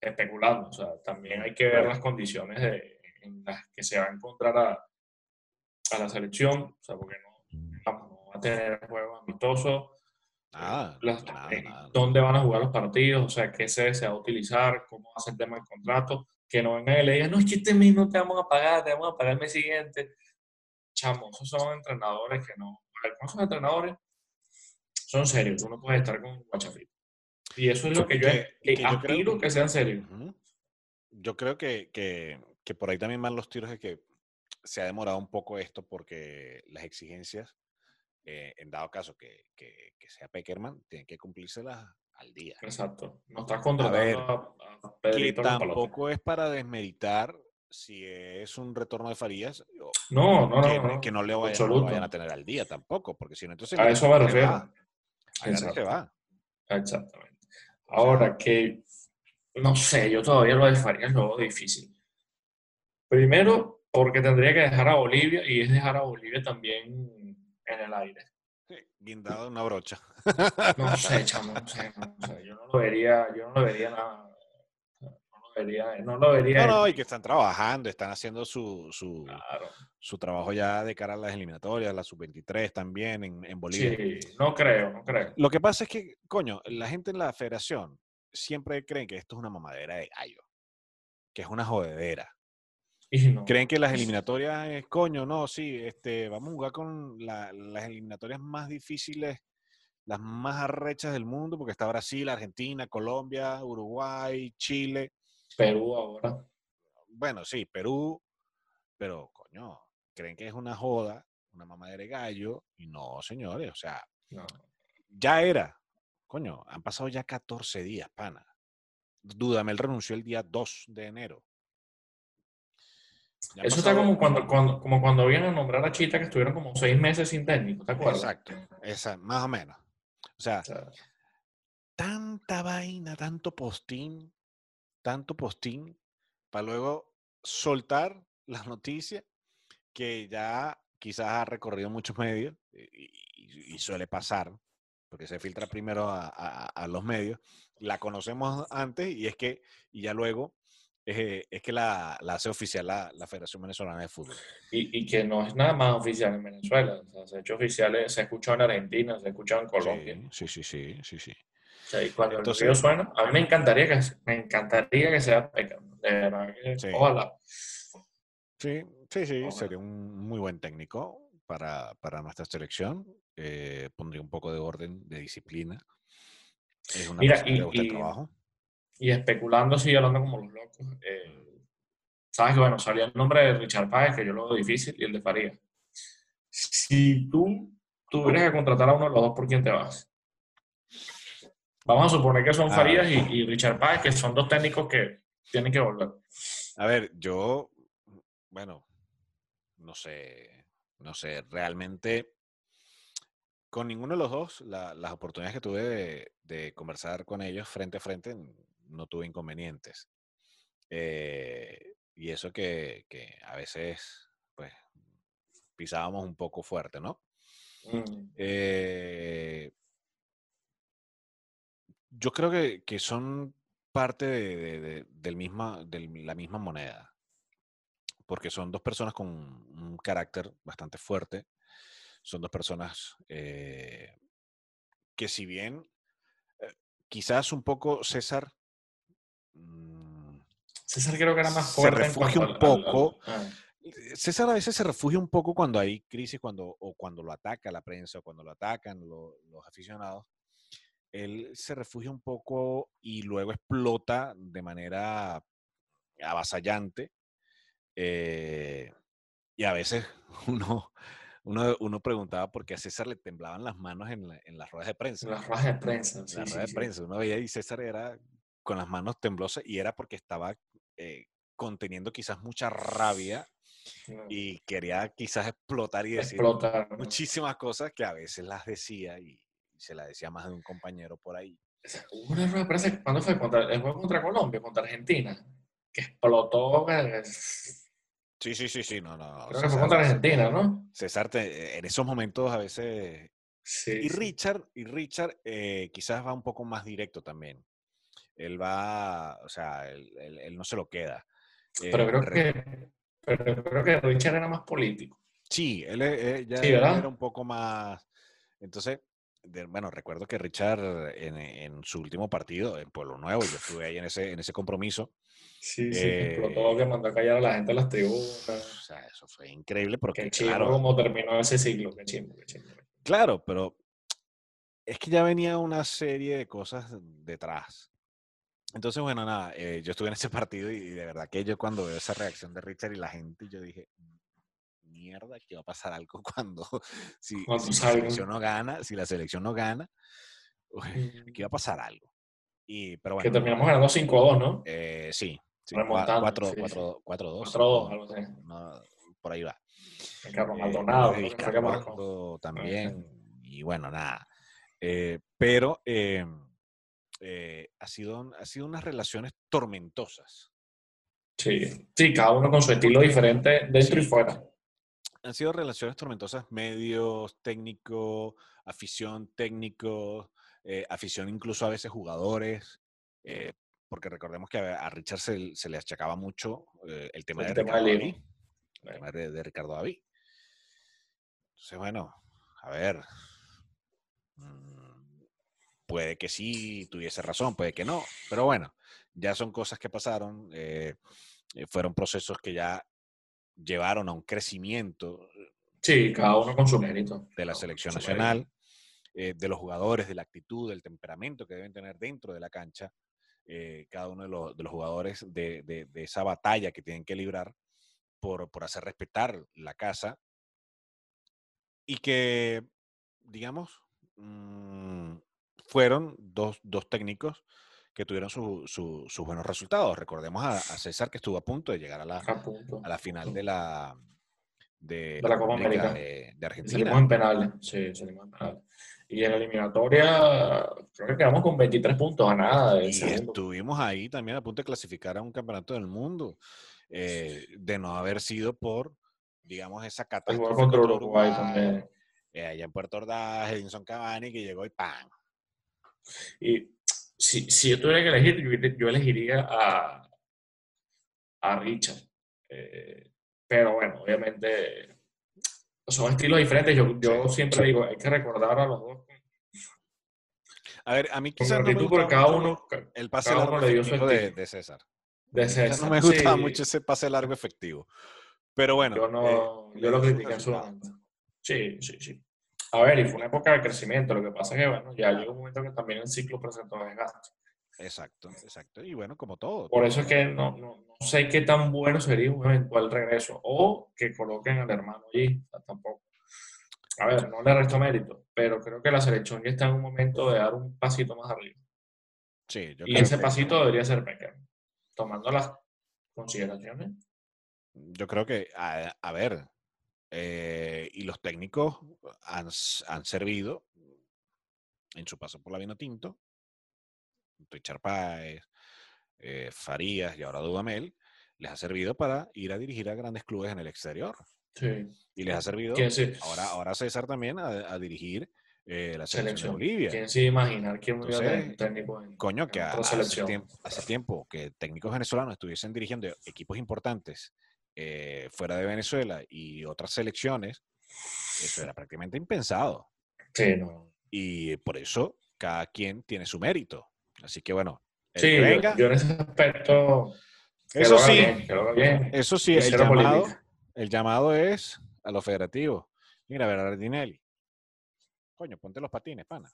especulando. O sea, también hay que ver las condiciones de- en las que se va a encontrar a, a la selección, o sea, porque no, vamos, no va a tener juegos amistosos, nada, las- nada, eh, nada. dónde van a jugar los partidos, o sea, qué sede se va a utilizar, cómo va a ser el tema del contrato, que no vengan y le digan, no, es que este mes no te vamos a pagar, te vamos a pagar el mes siguiente. Chamo, esos son entrenadores que no, a ver, con esos entrenadores son serios, tú no puedes estar con guachafito. Y eso es lo que yo, Que- que que yo creo aspiro que sean serios. Ujú. Yo creo que, que- que por ahí también van los tiros de que se ha demorado un poco esto porque las exigencias, eh, en dado caso que, que- que sea Peckerman, tienen que cumplírselas al día. Exacto. No estás ver, contratando a, a Que tampoco es para desmeritar si es un retorno de Farías No, no, que, no, no. que no le vayan, no vayan a tener al día tampoco, porque si no, entonces A eso me refiero. va, va. Exactamente. Ahora que, no sé, yo todavía lo de Farías lo veo difícil. Primero, porque tendría que dejar a Bolivia y es dejar a Bolivia también en el aire. Sí, Guindado de una brocha. No sé, chamo, no sé, no sé. Yo no lo vería, yo no lo vería nada. No lo vería, no lo vería. No, no, y que están trabajando, están haciendo su, su, Claro. su trabajo ya de cara a las eliminatorias, la sub-23 también en, en Bolivia. Sí, no creo, no creo. Lo que pasa es que, coño, la gente en la federación siempre creen que esto es una mamadera de gallo, que es una jodedera. Y no. Creen que las eliminatorias es, coño, no, sí, este, vamos a jugar con la- las eliminatorias más difíciles, las más arrechas del mundo, porque está Brasil, Argentina, Colombia, Uruguay, Chile. Perú ahora. Bueno, sí, Perú, pero, coño, creen que es una joda, una mamadera de gallo, y no, señores, o sea, No. ya era. Coño, han pasado ya 14 días, pana. Dudamel renunció el día 2 de enero. Ya Eso está como cuando, cuando, como cuando vienen a nombrar a Chita que estuvieron como seis meses sin técnico, ¿te acuerdas? Exacto, esa, más o menos. O sea, O sea, tanta vaina, tanto postín, tanto postín, para luego soltar la noticia que ya quizás ha recorrido muchos medios y, y- y suele pasar, porque se filtra primero a, a- a los medios, la conocemos antes y es que, y ya luego, eh, es que la, la hace oficial la, la Federación Venezolana de Fútbol. y, y que no es nada más oficial en Venezuela. O sea, se ha hecho oficial, se ha escuchado en Argentina, se ha escuchado en Colombia. Sí, sí, sí, sí, sí. sí. Y cuando Entonces, el suena, a mí me encantaría que, me encantaría que sea Beckham. De verdad que, sí. ojalá. Sí, sí, sí, sería un muy buen técnico para, para nuestra selección. Eh, pondría un poco de orden, de disciplina. Es una Mira, y, y, trabajo. y especulando, sí, hablando como los locos, eh, sabes que bueno, salía el nombre de Richard Páez, que yo lo veo difícil, y el de Faría. Si tú tuvieras que contratar a uno de los dos, ¿por quién te vas? Vamos a suponer que son Farías y, Richard Páez, que son dos técnicos que tienen que volver. A ver, yo, bueno, no sé, no sé, realmente con ninguno de los dos, las oportunidades que tuve de, conversar con ellos frente a frente, no tuve inconvenientes. Eh, y eso que, a veces, pues, pisábamos un poco fuerte, ¿no? Mm. Eh, yo creo que, son parte de, del misma, de la misma moneda, porque son dos personas con un carácter bastante fuerte, son dos personas eh, que si bien eh, quizás un poco César... Mm, César creo que era más fuerte. Se refugia un poco. Ah. César a veces se refugia un poco cuando hay crisis, cuando, o cuando lo ataca la prensa, o cuando lo atacan los aficionados. Él se refugia un poco y luego explota de manera avasallante. Eh, y a veces uno, uno, uno, preguntaba por qué a César le temblaban las manos en, en las ruedas de prensa. En las ruedas de prensa, sí. Las ruedas de prensa. Uno veía y César era con las manos temblosas y era porque estaba eh, conteniendo quizás mucha rabia y quería quizás explotar y decir muchísimas cosas que a veces las decía y, se las decía más de un compañero por ahí. Una rueda de prensa, ¿cuándo fue? Contra, el juego contra Colombia, contra Argentina, que explotó. Sí, sí, sí, sí, no, no. Creo que fue contra Argentina, ¿no? César, en esos momentos a veces... Sí, y Richard, y Richard eh, quizás va un poco más directo también. Él va, o sea, él, no se lo queda. Pero, creo que, pero creo que Richard era más político. Sí, él, eh, ya era un poco más... Entonces, bueno, recuerdo que Richard en, su último partido en Pueblo Nuevo, yo estuve ahí en ese, en ese compromiso. Sí, sí, eh, todo que mandó a callar a la gente en las tribunas. O sea, eso fue increíble porque, qué claro, cómo terminó ese ciclo, qué qué Claro, pero es que ya venía una serie de cosas detrás. Entonces, bueno, nada, eh, yo estuve en ese partido y, de verdad que yo cuando veo esa reacción de Richard y la gente, yo dije, mierda, que va a pasar algo cuando, si, la selección no gana, si la selección no gana, que va a pasar algo. Y, pero bueno, que terminamos ganando 5-2, ¿no? Eh, sí, 4-2. 4-2, por ahí va. Carlos eh, Maldonado, eh, también. Y bueno, nada. Eh, pero eh, eh, ha, sido, ha sido unas relaciones tormentosas. Sí, sí, cada uno con su estilo diferente dentro y fuera han sido relaciones tormentosas, medios, técnico, afición, técnico, eh, afición incluso a veces jugadores, eh, porque recordemos que a, Richard se, le achacaba mucho eh, el tema, de, Ricardo David, el tema de, Ricardo David. Entonces, bueno, a ver, mm, puede que sí tuviese razón, puede que no, pero bueno, ya son cosas que pasaron, fueron procesos que ya llevaron a un crecimiento. Sí, cada uno con su mérito. De la selección nacional, eh, de los jugadores, de la actitud, del temperamento que deben tener dentro de la cancha, eh, cada uno de los, de los jugadores de, de, esa batalla que tienen que librar por, por hacer respetar la casa y que, digamos, mm, fueron dos, dos técnicos que tuvieron sus buenos resultados. Recordemos a, César que estuvo a punto de llegar a la, a, la final de la, de, la Copa América de, Argentina. en penales, sí, salimos en penales. Y en la eliminatoria creo que quedamos con 23 puntos a nada. Y estuvimos ahí también a punto de clasificar a un campeonato del mundo, eh, de no haber sido por, digamos, esa catástrofe. contra Uruguay, también. Eh, allá en Puerto Ordaz, Edinson Cavani, que llegó y ¡pam! Y si, si, yo tuviera que elegir, yo, elegiría a, a Richard. Eh, pero bueno, obviamente son estilos diferentes. Yo, yo siempre digo, hay que recordar a los dos. A ver, a mí quizás no me porque cada uno, el pase cada largo uno efectivo de, César. de Quizás César. no me gustaba Sí, mucho ese pase largo efectivo. Pero bueno. yo, eh, no, le yo lo critiqué en su momento. Sí, sí, sí. A ver, y fue una época de crecimiento. Lo que pasa es que, bueno, ya llegó un momento que también el ciclo presentó desgaste. Exacto, exacto. Y bueno, como todo. Por eso es que no, no, no sé qué tan bueno sería un eventual regreso o que coloquen al hermano allí. O sea, tampoco. A ver, no le resto mérito, pero creo que la selección ya está en un momento de dar un pasito más arriba. Sí, yo Y creo ese que- pasito debería ser pequeño, tomando las consideraciones. Yo creo que, a, a ver, eh, y los técnicos han, han servido en su paso por la Vino Tinto, Richard Páez, eh, Farías y ahora Dudamel, les ha servido para ir a dirigir a grandes clubes en el exterior. Sí. Y les ha servido ¿Quién se, ahora, ahora César también a, a dirigir eh, la selección, selección? de Bolivia. ¿Quién se imaginar quién Entonces, técnico en, Coño, en que otra hace tiempo, hace tiempo que técnicos venezolanos estuviesen dirigiendo equipos importantes eh, fuera de Venezuela y otras selecciones, eso era prácticamente impensado. Sí, no. Y por eso cada quien tiene su mérito. Así que bueno, Sí, que yo, venga, yo en ese aspecto. eso sí, bien, bien. eso sí, el llamado, el llamado es a los federativos. Mira, Berardinelli. Coño, ponte los patines, pana.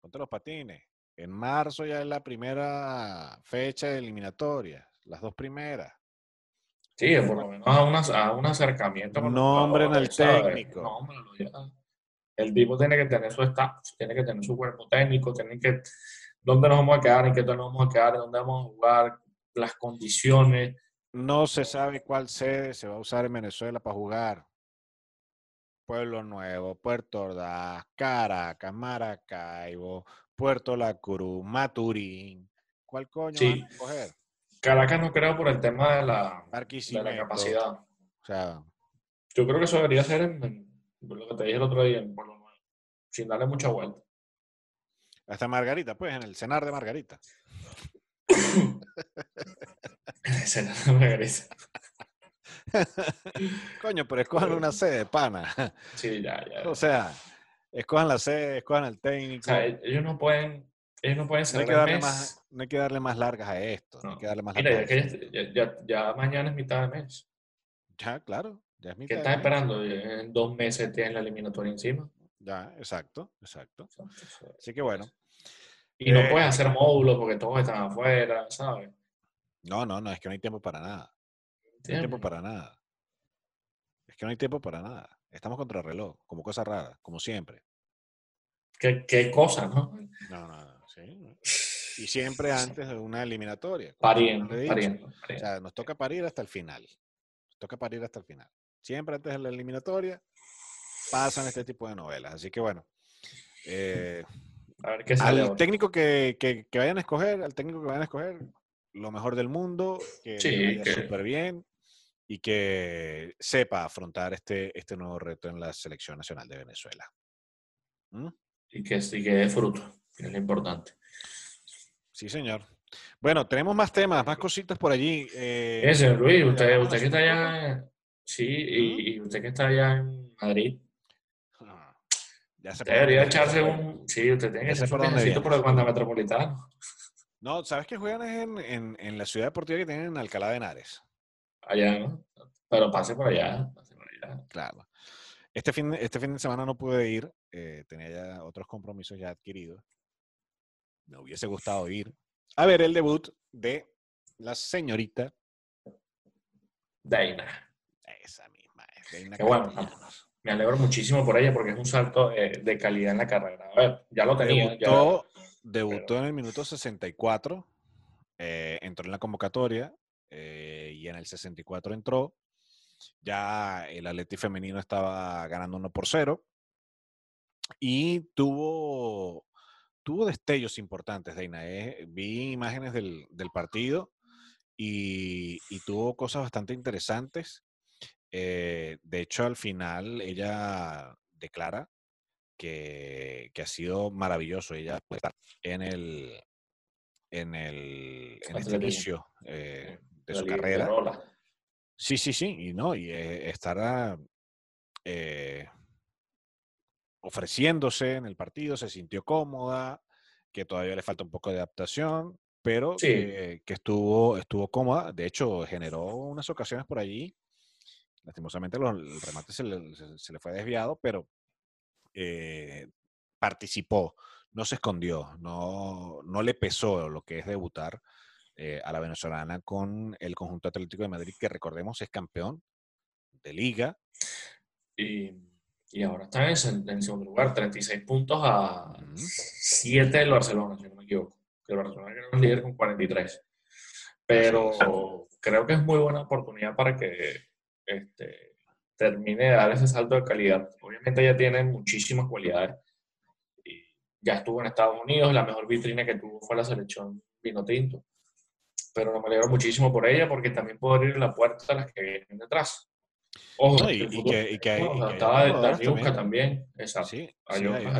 Ponte los patines. En marzo ya es la primera fecha de eliminatoria. Las dos primeras. Sí, por lo menos a, una- a un acercamiento. con Nombren al técnico. Ya. El tipo tiene que tener su staff, tiene que tener su cuerpo técnico, tiene que. ¿Dónde nos vamos a quedar? ¿En qué nos vamos a quedar? ¿Dónde vamos a jugar? Las condiciones. No se sabe cuál sede se va a usar en Venezuela para jugar. Pueblo Nuevo, Puerto Ordaz, Caracas, Maracaibo, Puerto La Cruz, Maturín. ¿Cuál coño Sí. van a escoger? Caracas no creo por el tema de la, de capacidad. O sea, Yo creo que eso debería ser en, en- lo que te dije el otro día, en Pueblo Nuevo, sin darle mucha vuelta. hasta Margarita, pues, en el cenar de Margarita. Ese era la Margarita. Coño, pero escojan una sede, pana. Sí, ya, ya. O sea, escojan la sede, escojan el O técnico. sea, e- ellos no pueden, ellos no pueden No hay, cerrar que el darle mes. más, no hay que darle más largas a esto. No, hay No. que darle más Mira, ya, largas. que ya, ya- ya mañana es mitad de mes. Ya, claro. Ya es ¿Qué mitad de estás esperando? En dos meses tienes la eliminatoria encima. Ya, exacto, exacto. Así que bueno. Y no Eh, puedes hacer módulos porque todos están afuera, ¿sabes? No, no, no, es que no hay tiempo para nada. No hay tiempo para nada. Es que no hay tiempo para nada. Estamos contra el reloj, como cosa rara, como siempre. ¿Qué, qué cosa, ¿no? No, no, no, sí. Y siempre antes de una eliminatoria. Pariendo, pariendo, O sea, nos toca parir hasta el final. Nos toca parir hasta el final. Siempre antes de la eliminatoria pasan este tipo de novelas. Así que bueno. eh, A ver qué sale al ahora. técnico que, que- que vayan a escoger, al técnico que vayan a escoger, lo mejor del mundo, que Sí, vaya que- súper bien y que sepa afrontar este, este nuevo reto en la selección nacional de Venezuela. ¿Mm? Y que, y que dé fruto, que es lo importante. Sí, señor. Bueno, tenemos más temas, más cositas por allí. eh, señor Luis, usted, ¿llamamos usted que está allá, sí, y, y usted que está allá en Madrid, Ah, Ya usted debería echarse un, sí, usted tiene que un por dónde viajecito por el Metropolitano. No, ¿sabes que juegan en, en, en la ciudad deportiva que tienen en Alcalá de Henares? Allá, ¿no? Pero pase por allá, pase por allá. Claro. Este fin, de- este fin de semana no pude ir, eh, tenía ya otros compromisos ya adquiridos. Me hubiese gustado ir a ver el debut de la señorita, Daina. esa misma, es Reina Qué bueno. Castellanos. Me alegro muchísimo por ella porque es un salto eh, de calidad en la carrera. A ver, ya lo tenía. ya- Debutó, debutó en el minuto 64, eh, entró en la convocatoria eh, y en el 64 entró. Ya el Atleti femenino estaba ganando 1 por 0 y tuvo, tuvo destellos importantes, Deina. eh. Vi imágenes del, del partido y, y tuvo cosas bastante interesantes. Eh, de hecho, al final ella declara que, que ha sido maravilloso. Ella puede estar en el en el en este inicio eh, de su carrera. Sí, sí, sí, y no, y eh, estará eh, ofreciéndose en el partido, se sintió cómoda, que todavía le falta un poco de adaptación, pero Sí. que, que estuvo, estuvo cómoda. De hecho, generó unas ocasiones por allí. Lastimosamente los- el remate se le, se- se le fue desviado, pero eh, participó, no se escondió, no, no le pesó lo que es debutar eh, a la venezolana con el conjunto Atlético de Madrid, que recordemos es campeón de liga. Y, y ahora están en, en segundo lugar, 36 puntos a Ujú. 7 del Barcelona, si no me equivoco. Que el Barcelona era el líder con 43. Pero creo que es muy buena oportunidad para que este, termine de dar ese salto de calidad. Obviamente ella tiene muchísimas cualidades. Y ya estuvo en Estados Unidos, la mejor vitrina que tuvo fue la selección vino tinto. Pero me alegro muchísimo por ella porque también puede abrir la puerta a las que vienen detrás. Ojo, No, y- y que- y que hay- y que hay también. Exacto. Sí, hay sí, hay, otras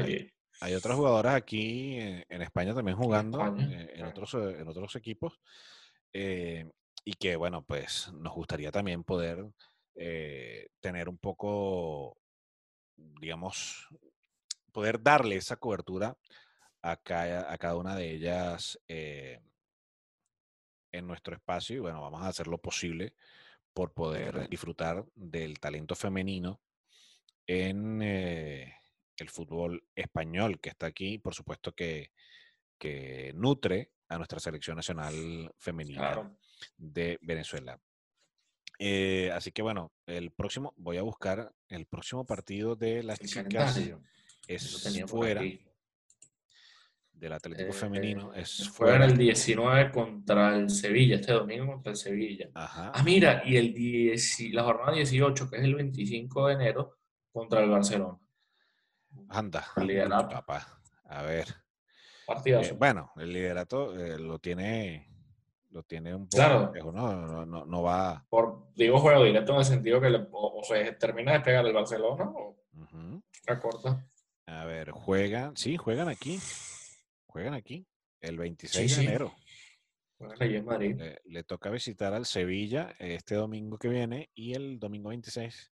hay- otras jugadoras aquí en, en España también jugando, España, eh, en, claro. otros, eh, en otros equipos. eh, y que, bueno, pues nos gustaría también poder eh, tener un poco, digamos, poder darle esa cobertura a, ca- a cada una de ellas eh, en nuestro espacio. Y bueno, vamos a hacer lo posible por poder disfrutar del talento femenino en eh, el fútbol español que está aquí, por supuesto que, que nutre a nuestra selección nacional femenina Claro. de Venezuela. Eh, así que bueno, el próximo, voy a buscar el próximo partido de las El chicas calendario. Lo es fuera aquí. Del Atlético Eh, Femenino, es Juegan fuera. el 19 contra el Sevilla, este domingo contra el Sevilla. Ajá. Ah, mira, y el 10 y la jornada 18, que es el 25 de enero, contra el Barcelona. Anda, el liderato. papá. A ver. Eh, bueno, el liderato eh, lo tiene lo tiene un poco Claro. ¿no? No, no, no va. Por, digo juego directo en el sentido que le- o, o se termina de pegar el Barcelona o Ujú. recorta. A ver, juegan, sí, juegan aquí. Juegan aquí el 26 Sí, de sí. enero. Juegan allí en Madrid. Le, le toca visitar al Sevilla este domingo que viene y el domingo 26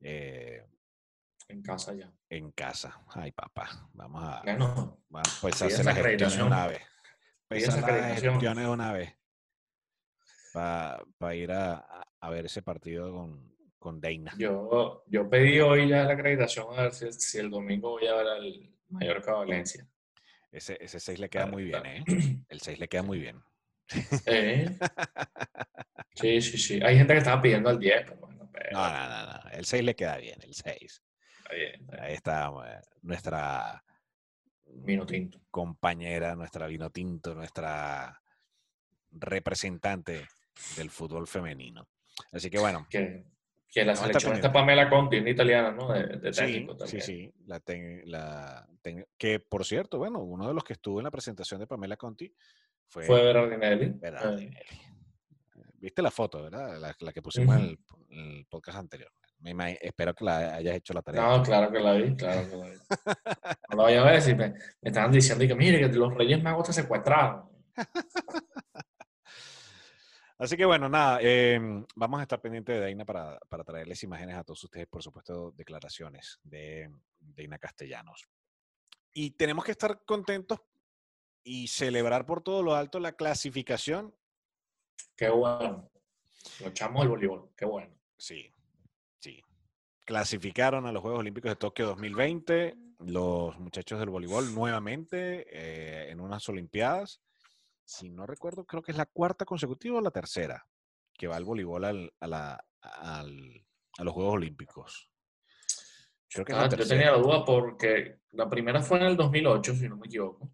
eh, En casa ya. en casa. Ay, papá, vamos a, Bueno, vamos, pues hacer las gestiones de acreditación. una vez. Pues hacer las gestiones de una vez. Para ir a, a- a ver ese partido con, con Deina. yo, yo pedí hoy ya la acreditación a ver si, si el domingo voy a ver al Mallorca Valencia. Ese, ese 6 le queda muy bien. ¿eh? El 6 le queda muy bien. Eh, Sí, sí, sí. Hay gente que estaba pidiendo al 10, pero bueno, pero No, no, no, no. El 6 le queda bien, el 6. está bien, está bien. Ahí está eh, nuestra Vino tinto. compañera, nuestra vino tinto, nuestra representante del fútbol femenino. Así que bueno, Que, que la No, selección está Pamela Conti, una italiana, ¿no? De, de sí, técnico sí, también. sí, la ten- la ten- que por cierto, bueno, uno de los que estuvo en la presentación de Pamela Conti fue, Fue Berardinelli. Berardinelli. Eh, Viste la foto, ¿verdad? La, la que pusimos en, el, en el podcast anterior. Me ima- espero que la hayas hecho la tarea. No, claro que la vi, claro que la vi. No lo voy a ver si me, me estaban diciendo y que mire que los Reyes Magos te secuestraron. Así que bueno, nada, em, vamos a estar pendientes de Daina para, para traerles imágenes a todos ustedes, por supuesto, declaraciones de Daina Castellanos. Y tenemos que estar contentos y celebrar por todo lo alto la clasificación. Qué bueno. Los chamos del voleibol, qué bueno. Sí, sí. Clasificaron a los Juegos Olímpicos de Tokio 2020 los muchachos del voleibol nuevamente eh, en unas Olimpiadas. Si no recuerdo, creo que es la cuarta consecutiva o la tercera que va el voleibol al- a, la- al- a los Juegos Olímpicos. Creo que Ah, yo tenía la duda porque la primera fue en el 2008, si no me equivoco.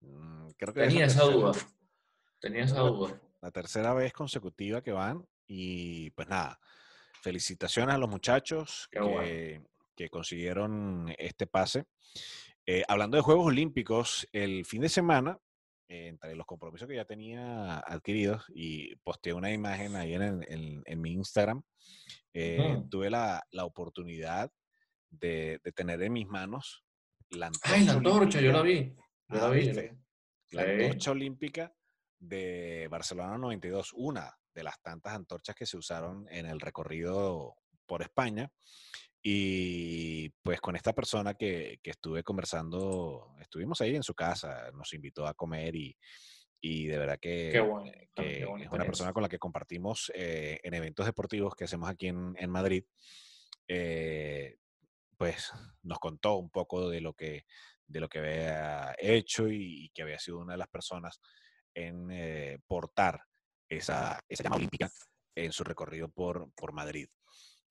Mm, Creo que es la Tenía esa tercera. duda. Tenía esa duda. La tercera vez consecutiva que van. Y pues nada, felicitaciones a los muchachos que, bueno. que consiguieron este pase. Eh, hablando de Juegos Olímpicos, el fin de semana, entre los compromisos que ya tenía adquiridos, y posteé una imagen ahí en, el- en- en mi Instagram, eh, tuve la, la oportunidad de, de tener en mis manos la antorcha. Ay, la antorcha, yo la olímpica. vi. Yo Ah, la vi. la vi. la Sí. antorcha olímpica de Barcelona 92, una de las tantas antorchas que se usaron en el recorrido por España. Y pues con esta persona que, que estuve conversando, estuvimos ahí en su casa, nos invitó a comer y, y de verdad que, Qué bueno. que qué es una persona con la que compartimos eh, en eventos deportivos que hacemos aquí en, en Madrid. eh, pues nos contó un poco de lo que, de lo que había hecho y, y que había sido una de las personas en eh, portar esa, esa llama olímpica en su recorrido por, por Madrid.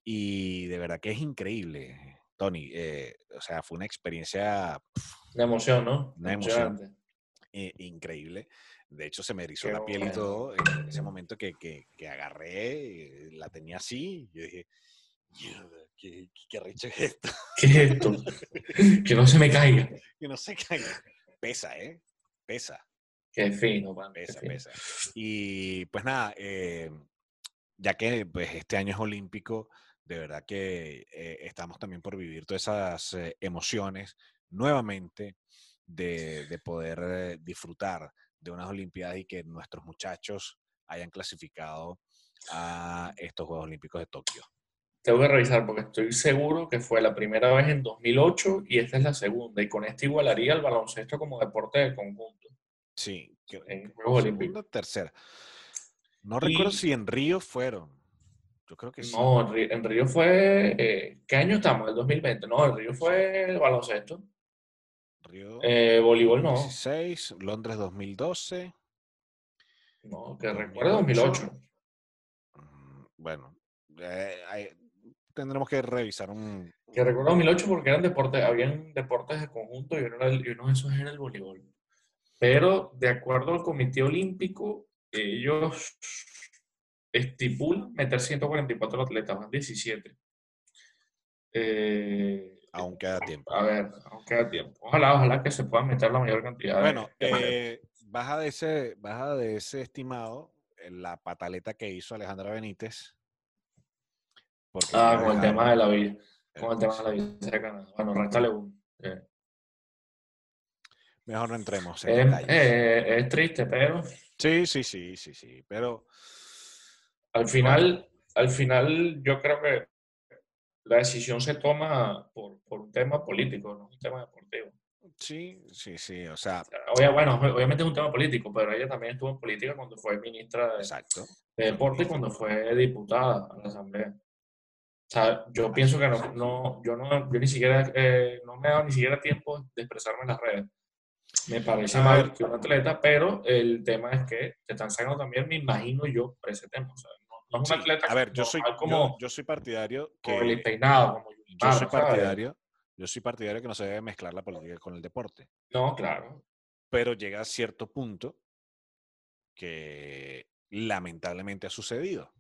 Y de verdad que es increíble, Tony. eh, o sea, fue una experiencia Una emoción, ¿no? Una emoción. Eh, increíble. De hecho, se me erizó Qué la piel y todo en ese momento que, que, que agarré, la tenía así. Yo dije, "Mierda, ¿qué, qué, qué es esto? ¿Qué es esto? que no se me caiga. Que no sé qué. Pesa, ¿eh? Pesa, Qué fino, man. qué pesa, fino. pesa. Y pues nada, eh, ya que pues, este año es olímpico, de verdad que eh, estamos también por vivir todas esas eh, emociones nuevamente de, de poder eh, disfrutar de unas Olimpiadas y que nuestros muchachos hayan clasificado a estos Juegos Olímpicos de Tokio. Tengo que revisar porque estoy seguro que fue la primera vez en 2008 y esta es la segunda. Y con esto igualaría el baloncesto como deporte de conjunto Sí, en Juegos Olímpicos. segunda, tercera. No recuerdo si en Río fueron. Yo creo que sí. No, en Río, fue. eh, ¿Qué año estamos? ¿El 2020? No, en Río fue el baloncesto. Río Eh, voleibol no. 16, Londres 2012. No, que recuerdo 2008. Mm, Bueno, eh, hay- tendremos que revisar un... Que recuerdo 2008 porque eran deportes, habían deportes de conjunto y uno, era el- y uno de esos era el voleibol. Pero de acuerdo al Comité Olímpico, ellos estipulan meter 144 atletas, van 17. Eh, Aún queda tiempo. a ver, aún queda tiempo. Ojalá, ojalá que se puedan meter la mayor cantidad de- Bueno, de atletas. eh, baja, de ese, baja de ese estimado eh, la pataleta que hizo Alejandra Benítez. Porque Ah, con el tema de la el Con el tema de la de Canadá. Bueno, réstale uno. Eh, Mejor no entremos en es, eh, es triste, pero Sí, sí, sí, sí, sí. Pero al final, al final yo creo que la decisión se toma por, por un tema político, no un tema deportivo. sí, sí, sí. O sea, Obvia- bueno, obviamente es un tema político, pero ella también estuvo en política cuando fue ministra de, exacto. de Deporte y cuando fue diputada a la Asamblea. O sea, yo pienso que no, no, yo no, yo ni siquiera, eh, no me he dado ni siquiera tiempo de expresarme en las redes. Me parece mal que un atleta, pero el tema es que te están sacando también, me imagino yo, por ese tema. O sea, no, es un Sí, atleta a ver, yo soy, normal yo, como, yo soy partidario como el que peinado, como yo soy partidario, yo soy partidario que no se debe mezclar la política con el deporte. No, claro. Pero llega a cierto punto que lamentablemente ha sucedido.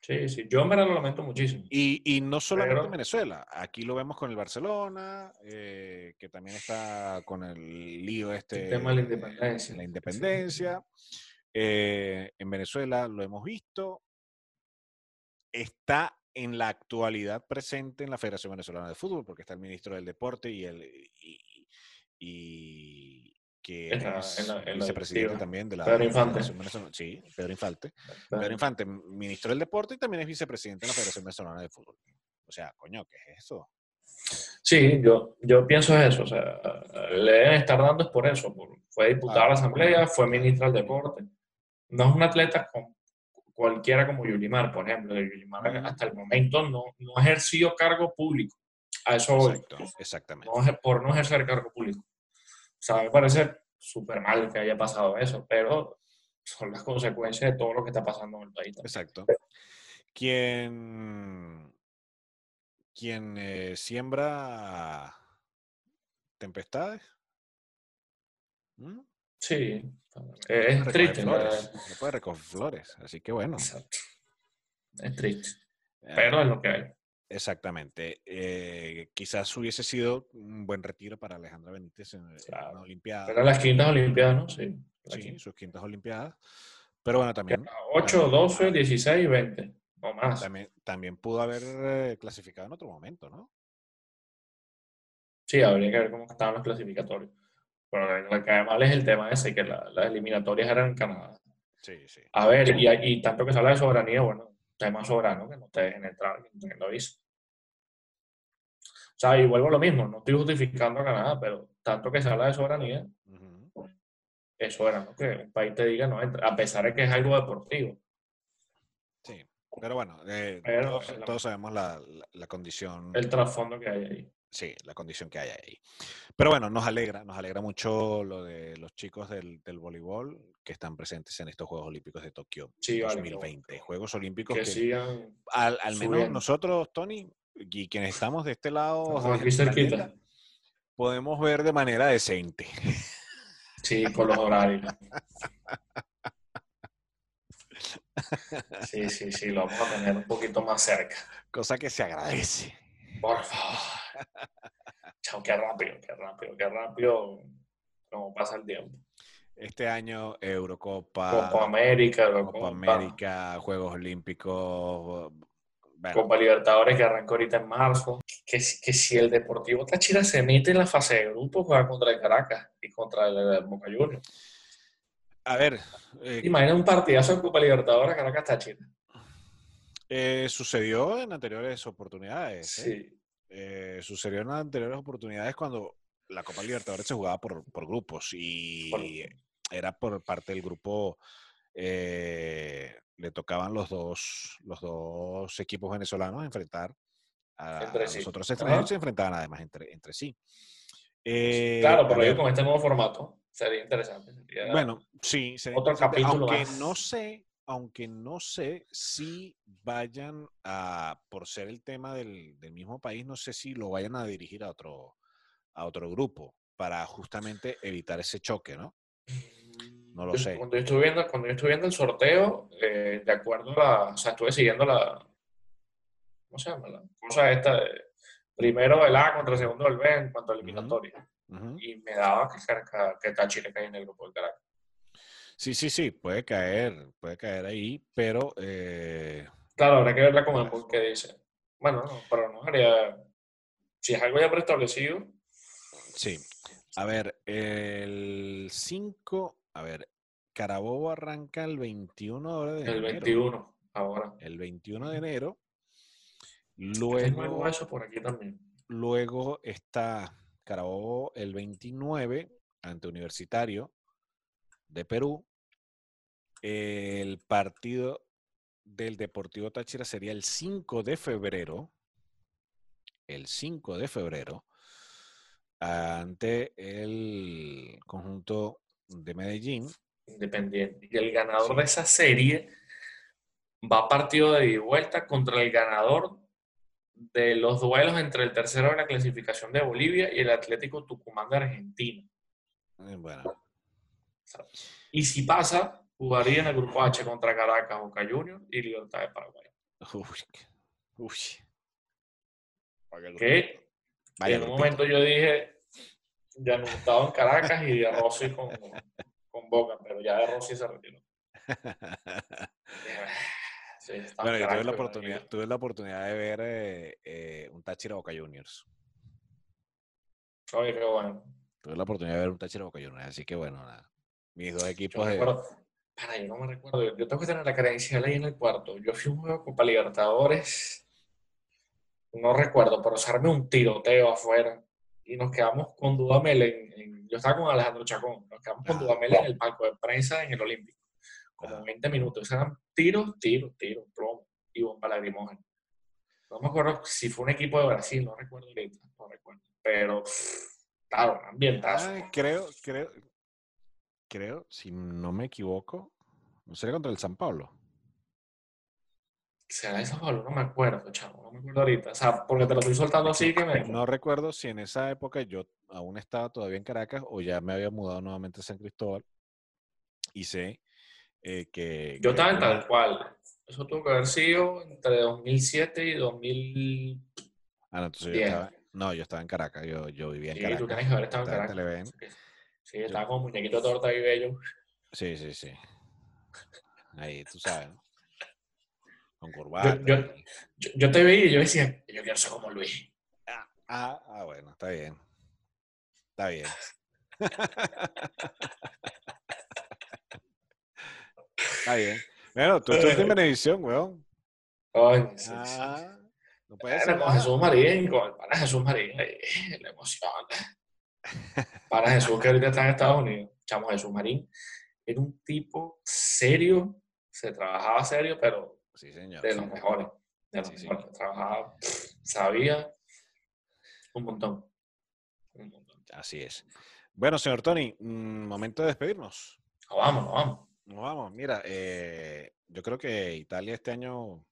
Sí, sí. Yo en verdad lo lamento muchísimo. Y, y no solamente en Pero- Venezuela, aquí lo vemos con el Barcelona, eh, que también está con el lío este tema de la independencia. la independencia. Eh, en Venezuela lo hemos visto. Está en la actualidad presente en la Federación Venezolana de Fútbol, porque está el ministro del Deporte y el y, y que En la- es en la- en la vicepresidente directiva. también de la Pedro Infante. Federación Venezolana. Sí, Pedro Infante. Pedro Infante, ministro del Deporte y también es vicepresidente de la Federación Venezolana de Fútbol. O sea, coño, ¿qué es eso? Sí, yo, yo pienso eso, o sea, le deben estar dando es por eso, por- fue diputada a la Asamblea, fue ministra del Deporte, no es un atleta con, cualquiera como Yulimar, por ejemplo, Yulimar hasta el momento no, no ha ejercido cargo público, a eso voy, Exacto, exactamente. no por no ejercer cargo público. O sea, me parece súper mal que haya pasado eso, pero son las consecuencias de todo lo que está pasando en el país. Exacto. Quien, quien eh, siembra tempestades. ¿m? Sí, es triste, flores. No puede recoger flores. Así que bueno. Exacto. Es triste, eh, pero es lo que hay. Exactamente. Eh, quizás hubiese sido un buen retiro para Alejandra Benítez en, en Claro. una Olimpiada. Eran las quintas Olimpiadas, ¿no? Sí. las Sí, quintas. sus quintas Olimpiadas. Pero bueno, también, 8, 12, 16 y 20. No más. también, también pudo haber eh, clasificado en otro momento, ¿no? Sí, habría que ver cómo estaban los clasificatorios. Pero lo que mal es el tema ese, que la- las eliminatorias eran en Canadá. Sí, sí. A ver, y, y tanto que se habla de soberanía, bueno, tema soberano, que no te dejen entrar, que no tengan la visa. sea, y vuelvo a lo mismo, no estoy justificando a Canadá, pero tanto que se habla de soberanía, Ujú. eso era, ¿no? Que un país te diga no entra, a pesar de que es algo deportivo. Sí, pero bueno, eh, Pero todos, es la- todos sabemos la, la- la condición, El trasfondo que hay ahí. Sí, la condición que hay ahí. Pero bueno, nos alegra, nos alegra mucho lo de los chicos del, del voleibol que están presentes en estos Juegos Olímpicos de Tokio Sí, vale, qué 2020. bueno. Juegos Olímpicos Que que sigan al, al menos subiendo. nosotros, Tony, y quienes estamos de este lado aquí planeta, podemos ver de manera decente. Sí, con los horarios. Sí, sí, sí, lo vamos a tener un poquito más cerca. Cosa que se agradece. Por favor. Chao, qué rápido, qué rápido, qué rápido. Como pasa el tiempo. Este año, Eurocopa, Copa América, Copa América, Juegos Olímpicos. bueno, Copa Libertadores que arrancó ahorita en marzo. Que, si- que si el Deportivo Táchira se mete en la fase de grupo, juega contra el Caracas y contra el Boca Juniors. a ver, eh, Imagina un partidazo en Copa Libertadores Caracas Táchira. Eh, sucedió en anteriores oportunidades. ¿eh? Sí. Eh, sucedió en anteriores oportunidades cuando la Copa Libertadores se jugaba por, por grupos y Por- era por parte del grupo. le tocaban los dos, los dos equipos venezolanos enfrentar a, Entre a sí. los otros extranjeros Ajá. se enfrentaban además entre, entre sí. Claro, pero con este nuevo formato sería interesante. sería- Bueno, sí, sería Otro capítulo aunque más. no sé, aunque no sé si vayan a, por ser el tema del, del mismo país, no sé si lo vayan a dirigir a otro, a otro grupo para justamente evitar ese choque, ¿no? No lo sé. Cuando yo estuve viendo, cuando yo estuve viendo el sorteo, eh, de acuerdo a la. O sea, estuve siguiendo la. ¿Cómo se llama? La cosa esta de. Primero el A contra el segundo el B en cuanto a eliminatoria. Y me daba que, Caracas- que Táchira caía en el grupo del Caracas. Sí, sí, sí, puede caer, puede caer ahí, pero eh, Claro, habrá que verla como el que dice. Bueno, no, pero no haría. Si es algo ya preestablecido, sí. A ver, el 5, a ver, Carabobo arranca el 21 ahora de el enero. 21, ahora. el 21 de enero. Luego, eso por aquí también. luego está Carabobo el 29 ante Universitario de Perú. El partido del Deportivo Táchira sería el 5 de febrero. El 5 de febrero ante el conjunto de Medellín. Independiente. Y el ganador Sí. de esa serie va a partido de vuelta contra el ganador de los duelos entre el tercero de la clasificación de Bolivia y el Atlético Tucumán de Argentina. Eh, Bueno, Y si pasa, jugaría en el grupo H contra Caracas, Boca Juniors y Libertad de Paraguay. uy, uy. Que Vaya en un momento yo dije, ya no estaba en Caracas y de Rossi con, con Boca, pero ya de Rossi se retiró. Dije, "Ah, sí, Bueno, yo tuve la oportunidad, tuve la oportunidad de ver eh, eh, un Táchira Boca Juniors. Oye, qué bueno. Tuve la oportunidad de ver un Táchira Boca Juniors, así que bueno, nada. Mis dos Yo equipos recuerdo, para, yo no me recuerdo, yo, yo tengo que tener la credencial ahí en el cuarto. Yo fui un juego de Copa Libertadores, no recuerdo, pero se armé un tiroteo afuera y nos quedamos con Dudamel en, en- yo estaba con Alejandro Chacón, nos quedamos con Ah. Dudamel en el palco de prensa en el Olímpico, como Ah. 20 minutos. Esos eran tiros, tiros, tiros, plomo y bomba lacrimógena. No me acuerdo si fue un equipo de Brasil, no recuerdo ahorita, no recuerdo. Pero, claro, ambientazo. Creo, creo, creo, si no me equivoco, no sería contra el San Pablo. ¿Será eso, Pablo? No me acuerdo, chavo, no me acuerdo ahorita. O sea, porque te lo estoy soltando así que me... No recuerdo si en esa época yo aún estaba todavía en Caracas o ya me había mudado nuevamente a San Cristóbal. Y sé eh, que... Yo estaba en tal cual. Eso tuvo que haber sido entre 2007 y 2000. Ah, no, entonces yo estaba... No, yo estaba en Caracas, yo, yo vivía en Sí, Caracas. tú tienes que haber estado en Caracas. Sí, estaba con muñequito torta y bello. Sí, sí, sí. Ahí, tú sabes, ¿no? Con corbata. yo, y- yo, yo te vi y yo decía, yo quiero ser como Luis. Ah, ah, ah, bueno, está bien. Está bien. Está bien. Bueno, tú estuviste en Benevisión, weón. Ay, sí, sí. Ah, No puede ser. con. Jesús Marín, con el pana Jesús Marín, ahí, la emoción. Para Jesús que ahorita está en Estados Unidos. Chamo Jesús Marín era un tipo serio, se trabajaba serio, pero Sí, señor. de los mejores. De los Sí, mejores. Trabajaba, sabía un montón. Un montón. Así es. Bueno, señor Tony, mm, momento de despedirnos. No, vamos, no, vamos. Nos vamos. Mira, eh, yo creo que Italia este año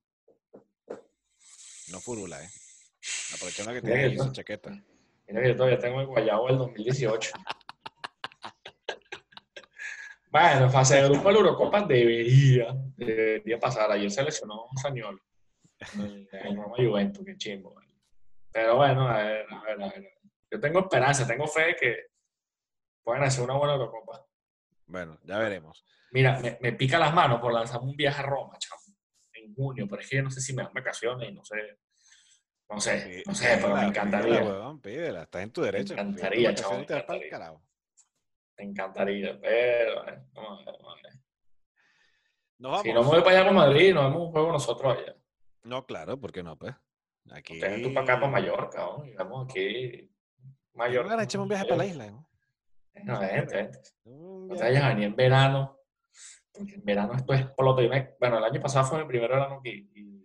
no furula, ¿eh? Aprovechando que tiene su chaqueta. Mira que yo todavía tengo el Guayabo del 2018. bueno, fase de grupo de la Eurocopa debería, debería pasar. Ayer seleccionó Sañol. El, el Roma Juventus, qué chimbo. Pero bueno, a ver, a ver, a ver. Yo tengo esperanza, tengo fe de que pueden hacer una buena Eurocopa. Bueno, ya veremos. Mira, me, me pica las manos por lanzarme un viaje a Roma, chamo, en junio, pero es que yo no sé si me dan vacaciones y no sé. No sé, no sé, pero me encantaría. Pídela, huevón, pídela, estás en tu derecho. Tu encantaría, vacación chavo, y te encantaría. Me encantaría, pero eh, no, no, no. Nos vamos. si no me voy para allá con Madrid, nos vemos un juego nosotros allá. No, claro, ¿por qué no? Pues aquí. Ten tú para acá, para Mallorca, ¿no? aquí. Mallorca. Mayor. echemos un viaje para la isla. ¿no? No, vente. Un No te vayas a venir en verano. Porque en verano esto es explota. Yo me- Bueno, el año pasado fue mi primer verano aquí. Y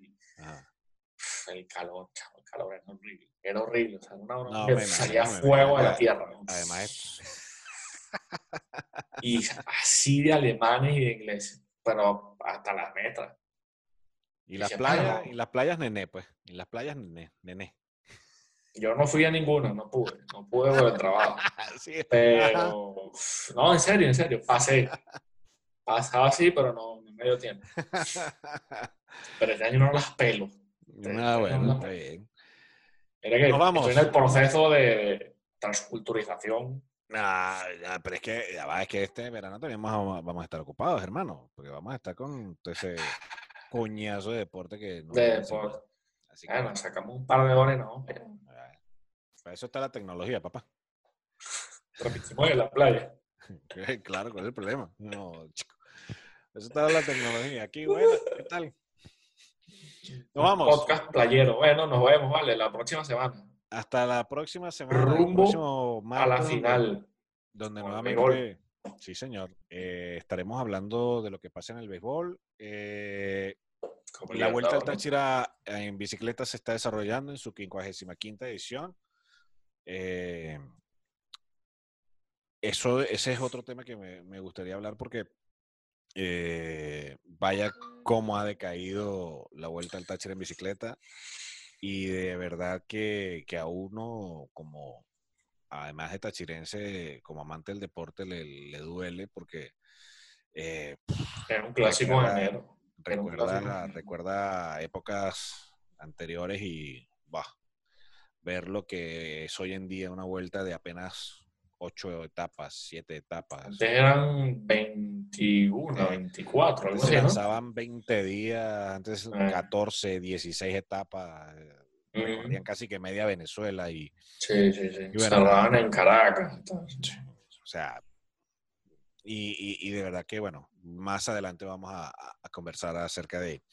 el calor, el calor era horrible. Era horrible. O sea, una hora No, que me salía imagino, me fuego de la tierra. ¿no? Además, Y así de alemanes y de ingleses. Pero hasta las metras. y las se playas, y las playas nené, pues. Y las playas nené, nené. Yo no fui a ninguna, no pude. No pude por el trabajo. Es. Pero, no, en serio, en serio, pasé. Pasaba así, pero no, no me dio tiempo. Pero este año no las pelo. Ah, bueno, está bien. Era que Nos vamos. estoy en el proceso de transculturización. Ah, ya, pero es que, ya va, es que este verano también vamos, vamos a estar ocupados, hermano, porque vamos a estar con todo ese coñazo de deporte que no De deporte. Así que, Bueno, sacamos un par de horas, no. pero ah, para eso está la tecnología, papá. Repetimos en la playa. claro, ¿cuál es el problema? No, chico. Eso está la tecnología. Aquí, bueno, ¿qué tal? Nos vamos. Podcast playero. Bueno, nos vemos, vale, la próxima semana. Hasta la próxima semana. Rumbo próximo A la martes, final. Donde nuevamente, sí señor, eh, estaremos hablando de lo que pasa en el béisbol. Eh, la Vuelta al. Táchira en bicicleta se está desarrollando en su 55 edición. Eh, eso, ese es otro tema que me, me gustaría hablar porque eh, vaya cómo ha decaído la Vuelta al Táchira en bicicleta y de verdad que, que a uno como, además de tachirense, como amante del deporte, le, le duele porque eh, Era un clásico recuerda- enero. Recuerda, clásico. recuerda épocas anteriores y bah, ver lo que es hoy en día una vuelta de apenas ocho etapas, siete etapas. Antes eran 21, Eh, 24, algo Antes se así, ¿no? lanzaban 20 días, antes Eh. 14, 16 etapas. Recorrían casi que media Venezuela y, Sí, sí, sí. Y Cerraban en Caracas. entonces. o sea, y, y- y de verdad que, bueno, más adelante vamos a, a- a conversar acerca de,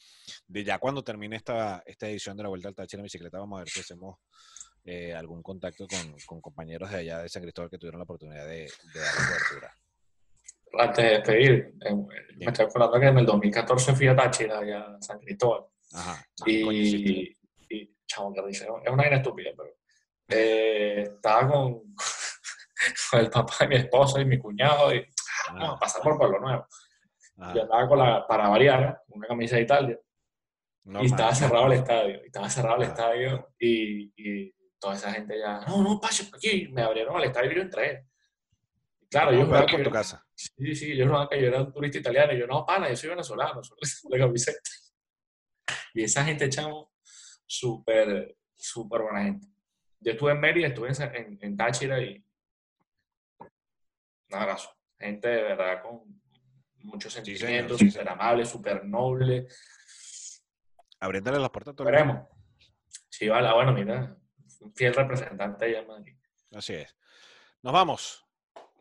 de ya cuando termine esta, esta edición de la Vuelta al Táchira en bicicleta, vamos a ver si hacemos eh, algún contacto con, con compañeros de allá de San Cristóbal que tuvieron la oportunidad de, de dar cobertura. Antes de despedir, eh, me estoy acordando que en el 2014 fui a Táchira, allá a San Cristóbal. Ajá. Ah, Y, y chamo, que dice, es una vaina estúpida, pero eh, estaba con, con el papá de mi esposa y mi cuñado y vamos a ajá, pasar por Pueblo Nuevo. ajá. Yo andaba con la, para variar, una camisa de Italia. Normal. Y estaba cerrado el estadio, y estaba cerrado el Ah. estadio y, y toda esa gente ya, no, no, pase por aquí, me abrieron al estadio y yo entré. Y claro, juraba que por tu yo- casa. Sí, sí, yo juraba que yo era un turista italiano y yo, no, pana, yo soy venezolano, solo la camiseta. Y esa gente, chamo, súper, súper buena gente. Yo estuve en Mérida, estuve en, en, en Táchira y un abrazo. Gente de verdad con muchos sentimientos, sí, súper amable, súper noble. Abriéndole las puertas a todo el mundo. Veremos. Sí, vale, bueno, mira, fiel representante allá en Madrid. Así es. Nos vamos.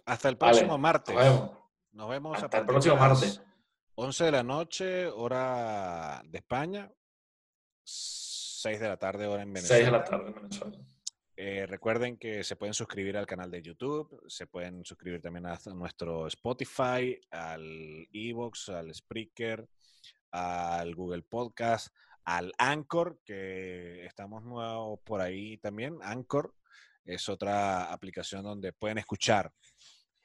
Hasta el Vale, próximo martes. Nos vemos. Nos vemos a Hasta el próximo martes. 11 de la noche, hora de España. 6 de la tarde hora en 6 Venezuela. de la tarde en Venezuela. Eh, recuerden que se pueden suscribir al canal de YouTube, se pueden suscribir también a nuestro Spotify, al Evox, al Spreaker, al Google Podcast, al Anchor, que estamos nuevos por ahí también. Anchor es otra aplicación donde pueden escuchar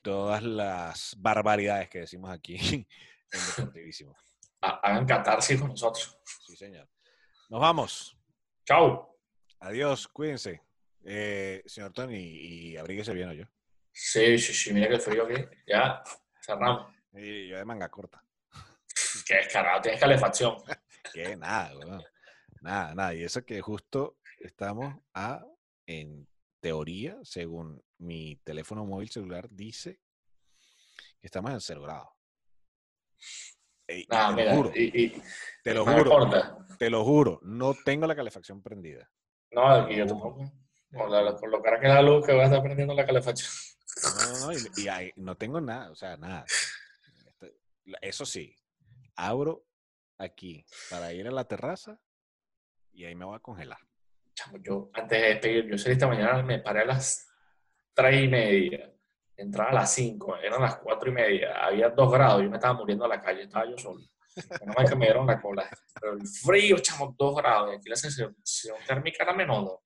todas las barbaridades que decimos aquí en Deportivísimo. Ha- Hagan catarsis con nosotros. Sí, señor. Nos vamos. Chao. Adiós, cuídense. Eh, señor Tony, y abríguese bien, yo. Sí, sí, sí, mira que frío aquí. Ya, cerramos. Y yo de manga corta. Qué descarado, tienes calefacción. Que nada, weón. Nada, nada. Y eso que justo estamos a, en teoría, según mi teléfono móvil celular, dice que estamos en cero grado. Ey, y Nada, te mira, lo juro, y, y te lo no juro, importa. te lo juro, no tengo la calefacción prendida. No, aquí yo tampoco. La, con lo cara que es la luz que voy a estar prendiendo la calefacción. No, no, no, y, y ahí no tengo nada, o sea, nada. Este, Eso sí, abro aquí para ir a la terraza y ahí me voy a congelar. Chamo, yo antes de despedir, yo salí esta mañana, me paré a las tres y media, entraba a las cinco, eran las cuatro y media, había dos grados, yo me estaba muriendo a la calle, estaba yo solo. No me dieron la cola. Pero el frío, chamo, dos grados, y aquí la sensación térmica era menor. ¿no?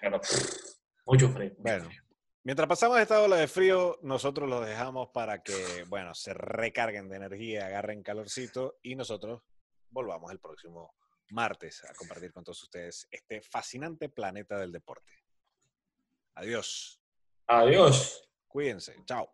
Pero, pff, mucho frío. mucho Bueno. frío. Mientras pasamos esta ola de frío, nosotros los dejamos para que, bueno, se recarguen de energía, agarren calorcito y nosotros volvamos el próximo martes a compartir con todos ustedes este fascinante planeta del deporte. Adiós. Adiós. Cuídense. Chao.